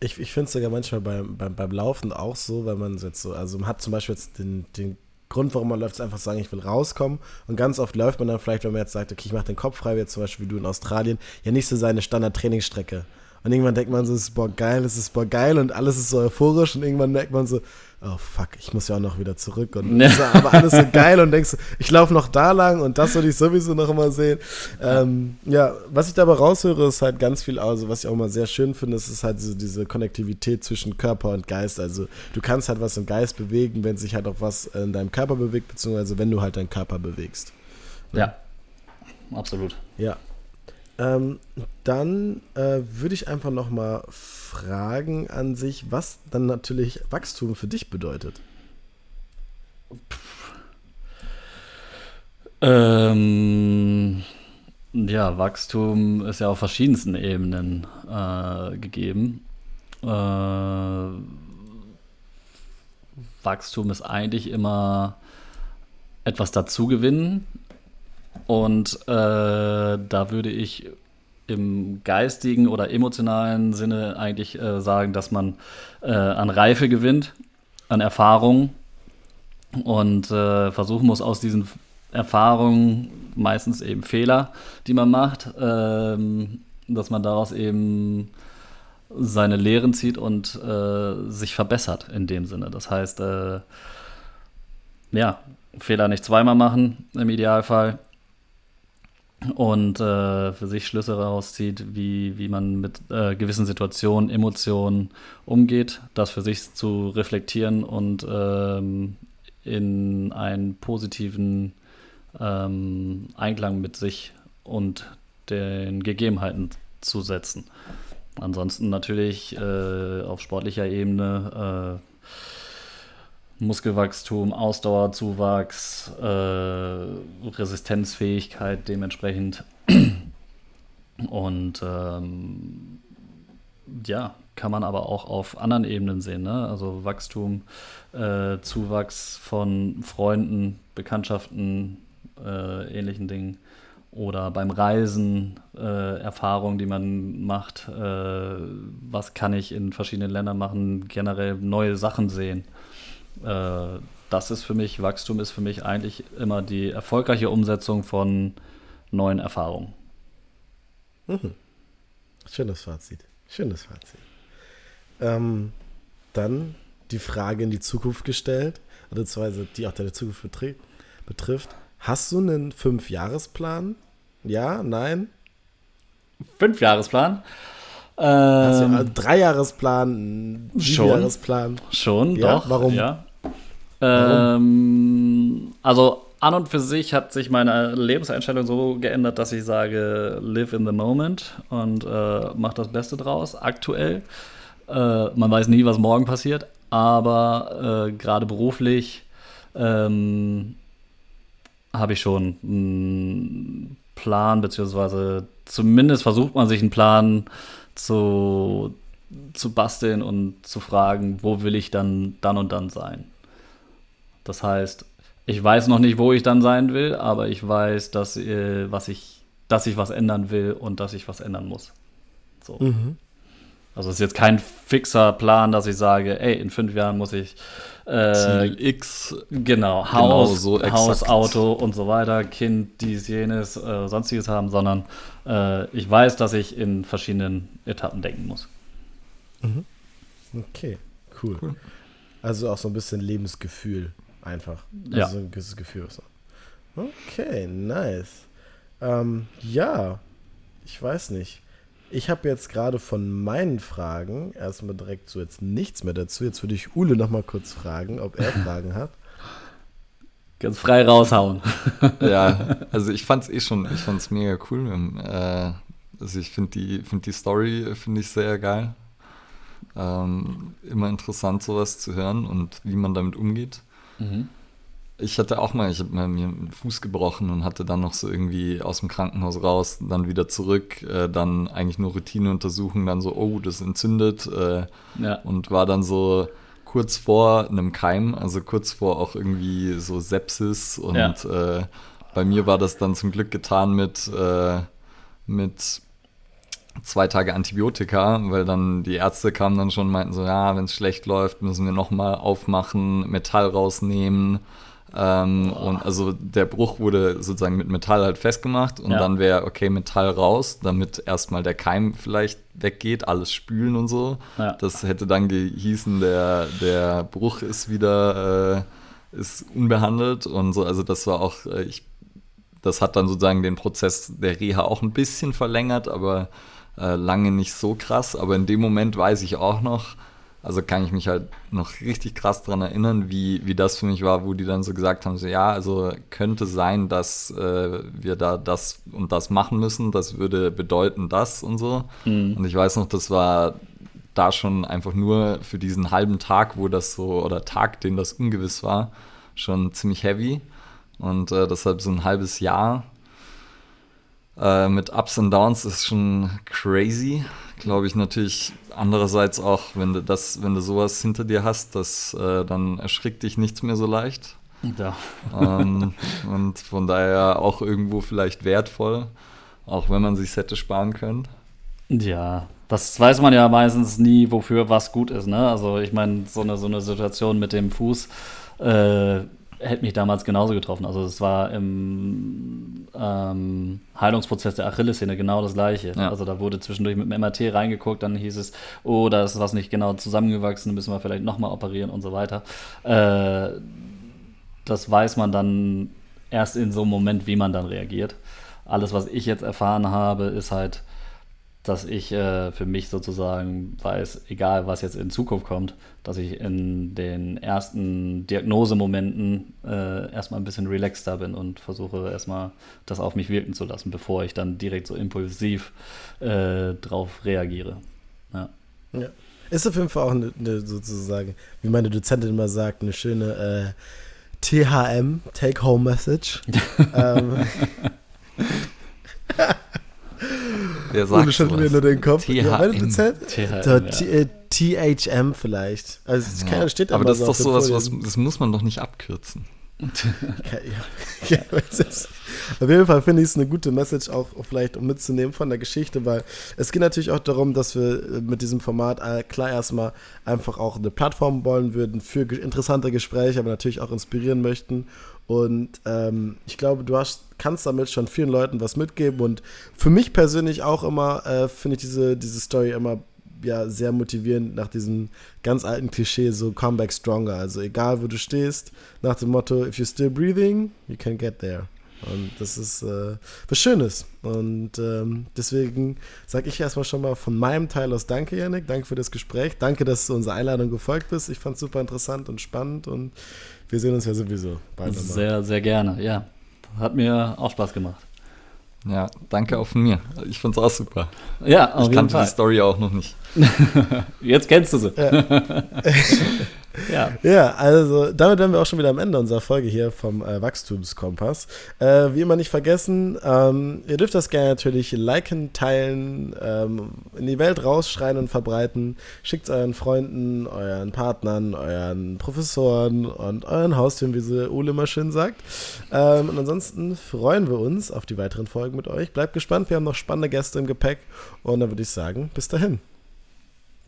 Ich, ich finde es sogar manchmal beim, beim, beim Laufen auch so, weil man jetzt so, also man hat zum Beispiel jetzt den, den Grund, warum man läuft, ist einfach sagen, ich will rauskommen. Und ganz oft läuft man dann vielleicht, wenn man jetzt sagt, okay, ich mache den Kopf frei, wie jetzt zum Beispiel wie du in Australien, ja nicht so seine Standard-Trainingsstrecke. Und irgendwann denkt man so, es ist boah geil, es ist boah geil und alles ist so euphorisch und irgendwann merkt man so, oh fuck, ich muss ja auch noch wieder zurück. Und ist aber alles so geil und denkst, ich laufe noch da lang und das würde ich sowieso noch immer sehen. Ähm, ja, was ich dabei raushöre, ist halt ganz viel, also was ich auch immer sehr schön finde, ist, ist halt so diese Konnektivität zwischen Körper und Geist. Also du kannst halt was im Geist bewegen, wenn sich halt auch was in deinem Körper bewegt, beziehungsweise wenn du halt deinen Körper bewegst. Ja, absolut. Ja. Ähm, dann äh, würde ich einfach noch mal fragen an sich, was dann natürlich Wachstum für dich bedeutet. Ähm, ja, Wachstum ist ja auf verschiedensten Ebenen äh, gegeben. Äh, Wachstum ist eigentlich immer etwas dazugewinnen, und äh, da würde ich im geistigen oder emotionalen Sinne eigentlich äh, sagen, dass man äh, an Reife gewinnt, an Erfahrung und äh, versuchen muss aus diesen Erfahrungen, meistens eben Fehler, die man macht, ähm, dass man daraus eben seine Lehren zieht und äh, sich verbessert in dem Sinne. Das heißt, äh, ja, Fehler nicht zweimal machen im Idealfall und äh, für sich Schlüsse rauszieht, wie, wie man mit äh, gewissen Situationen, Emotionen umgeht, das für sich zu reflektieren und ähm, in einen positiven ähm, Einklang mit sich und den Gegebenheiten zu setzen. ansonsten natürlich äh, auf sportlicher Ebene äh, Muskelwachstum, Ausdauerzuwachs, äh, Resistenzfähigkeit dementsprechend. Und ähm, ja, kann man aber auch auf anderen Ebenen sehen. Ne? Also Wachstum, äh, Zuwachs von Freunden, Bekanntschaften, äh, ähnlichen Dingen. Oder beim Reisen, äh, Erfahrungen, die man macht. Äh, was kann ich in verschiedenen Ländern machen? Generell neue Sachen sehen. Das ist für mich, Wachstum ist für mich eigentlich immer die erfolgreiche Umsetzung von neuen Erfahrungen. Mhm. Schönes Fazit. Schönes Fazit. Ähm, dann die Frage in die Zukunft gestellt, beziehungsweise die auch deine Zukunft betrifft. Hast du einen Fünfjahresplan? Ja, nein? Fünfjahresplan? Ähm, Hast du einen Dreijahresplan, Siebenjahresplan? Schon, ja, doch. Warum? Ja. Ähm, also an und für sich hat sich meine Lebenseinstellung so geändert, dass ich sage, live in the moment und äh, mach das Beste draus aktuell. Äh, man weiß nie, was morgen passiert, aber äh, gerade beruflich ähm, habe ich schon einen Plan, beziehungsweise zumindest versucht man sich einen Plan zu, zu basteln und zu fragen, wo will ich dann dann und dann sein. Das heißt, ich weiß noch nicht, wo ich dann sein will, aber ich weiß, dass, äh, was ich, dass ich was ändern will und dass ich was ändern muss. So. Mhm. Also es ist jetzt kein fixer Plan, dass ich sage, ey, in fünf Jahren muss ich äh, Ziel X genau Haus, genau so Haus, Auto und so weiter, Kind, dies, jenes, äh, sonstiges haben, sondern äh, ich weiß, dass ich in verschiedenen Etappen denken muss. Mhm. Okay, cool. cool. Also auch so ein bisschen Lebensgefühl einfach. Also ja. so ein gewisses Gefühl. Okay, nice. Ähm, ja, ich weiß nicht. Ich habe jetzt gerade von meinen Fragen erstmal direkt so jetzt nichts mehr dazu. Jetzt würde ich Ule noch mal kurz fragen, ob er Fragen hat. Ganz frei raushauen. ja, also ich fand es eh schon, ich fand es mega cool. Äh, also ich finde die, find die Story finde ich sehr geil. Ähm, immer interessant sowas zu hören und wie man damit umgeht. Mhm. Ich hatte auch mal, ich habe mir einen Fuß gebrochen und hatte dann noch so irgendwie aus dem Krankenhaus raus, dann wieder zurück, äh, dann eigentlich nur Routineuntersuchung, dann so, oh, das entzündet äh, ja. und war dann so kurz vor einem Keim, also kurz vor auch irgendwie so Sepsis und ja. äh, bei mir war das dann zum Glück getan mit, äh, mit zwei Tage Antibiotika, weil dann die Ärzte kamen dann schon und meinten so, ja, wenn es schlecht läuft, müssen wir nochmal aufmachen, Metall rausnehmen. Ähm, und also der Bruch wurde sozusagen mit Metall halt festgemacht und ja. dann wäre, okay, Metall raus, damit erstmal der Keim vielleicht weggeht, alles spülen und so. Ja. Das hätte dann gehießen, der, der Bruch ist wieder äh, ist unbehandelt und so. Also das war auch, äh, ich, das hat dann sozusagen den Prozess der Reha auch ein bisschen verlängert, aber äh, lange nicht so krass. Aber in dem Moment weiß ich auch noch, also kann ich mich halt noch richtig krass daran erinnern, wie, wie das für mich war, wo die dann so gesagt haben, so ja, also könnte sein, dass äh, wir da das und das machen müssen, das würde bedeuten das und so. Mhm. Und ich weiß noch, das war da schon einfach nur für diesen halben Tag, wo das so, oder Tag, den das ungewiss war, schon ziemlich heavy. Und äh, deshalb so ein halbes Jahr äh, mit Ups und Downs ist schon crazy. Glaube ich natürlich andererseits auch, wenn du das, wenn du sowas hinter dir hast, das, äh, dann erschrickt dich nichts mehr so leicht. Ja. Ähm, und von daher auch irgendwo vielleicht wertvoll, auch wenn man sich hätte sparen können. Ja, das weiß man ja meistens nie, wofür was gut ist. Ne? Also ich meine, so eine, so eine Situation mit dem Fuß, äh, hätte mich damals genauso getroffen. Also es war im ähm, Heilungsprozess der Achillessehne genau das gleiche. Ja. Also da wurde zwischendurch mit dem MRT reingeguckt, dann hieß es, oh, da ist was nicht genau zusammengewachsen, müssen wir vielleicht nochmal operieren und so weiter. Äh, das weiß man dann erst in so einem Moment, wie man dann reagiert. Alles, was ich jetzt erfahren habe, ist halt, dass ich äh, für mich sozusagen weiß, egal was jetzt in Zukunft kommt, dass ich in den ersten Diagnosemomenten äh, erstmal ein bisschen relaxter bin und versuche erstmal das auf mich wirken zu lassen, bevor ich dann direkt so impulsiv äh, drauf reagiere. Ja. Ist auf jeden Fall auch eine, eine sozusagen, wie meine Dozentin immer sagt, eine schöne äh, THM, Take-Home-Message. ähm, Wer sagt schüttelt mir nur den Kopf. THM. Äh, THM vielleicht. Also Ja. steht Aber das ist doch sowas, was, das muss man doch nicht abkürzen. Ja, auf jeden Fall finde ich es eine gute Message auch vielleicht um mitzunehmen von der Geschichte, weil es geht natürlich auch darum, dass wir äh, mit diesem Format äh, klar erstmal einfach auch eine Plattform wollen würden für interessante Gespräche, aber natürlich auch inspirieren möchten. Und ähm, ich glaube, du hast, kannst damit schon vielen Leuten was mitgeben. Und für mich persönlich auch immer äh, finde ich diese, diese Story immer ja, sehr motivierend nach diesem ganz alten Klischee, so come back stronger. Also egal, wo du stehst, nach dem Motto, if you're still breathing, you can get there. Und das ist äh, was Schönes. Und ähm, deswegen sage ich erstmal schon mal von meinem Teil aus Danke, Janik. Danke für das Gespräch. Danke, dass du unserer Einladung gefolgt bist. Ich fand es super interessant und spannend. Und wir sehen uns ja sowieso bald nochmal. Sehr, sehr gerne, ja. Hat mir auch Spaß gemacht. Ja, danke auch von mir. Ich fand's auch super. Ja, auf ich jeden kannte Fall. die Story auch noch nicht. Jetzt kennst du sie. Ja. Ja, also damit wären wir auch schon wieder am Ende unserer Folge hier vom äh, Wachstumskompass. Äh, wie immer nicht vergessen, ähm, ihr dürft das gerne natürlich liken, teilen, ähm, in die Welt rausschreien und verbreiten. Schickt es euren Freunden, euren Partnern, euren Professoren und euren Haustieren, wie sie Ole immer schön sagt. Ähm, und ansonsten freuen wir uns auf die weiteren Folgen mit euch. Bleibt gespannt, wir haben noch spannende Gäste im Gepäck. Und dann würde ich sagen, bis dahin.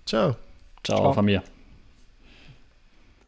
Ciao. Ciao, Ciao. von mir.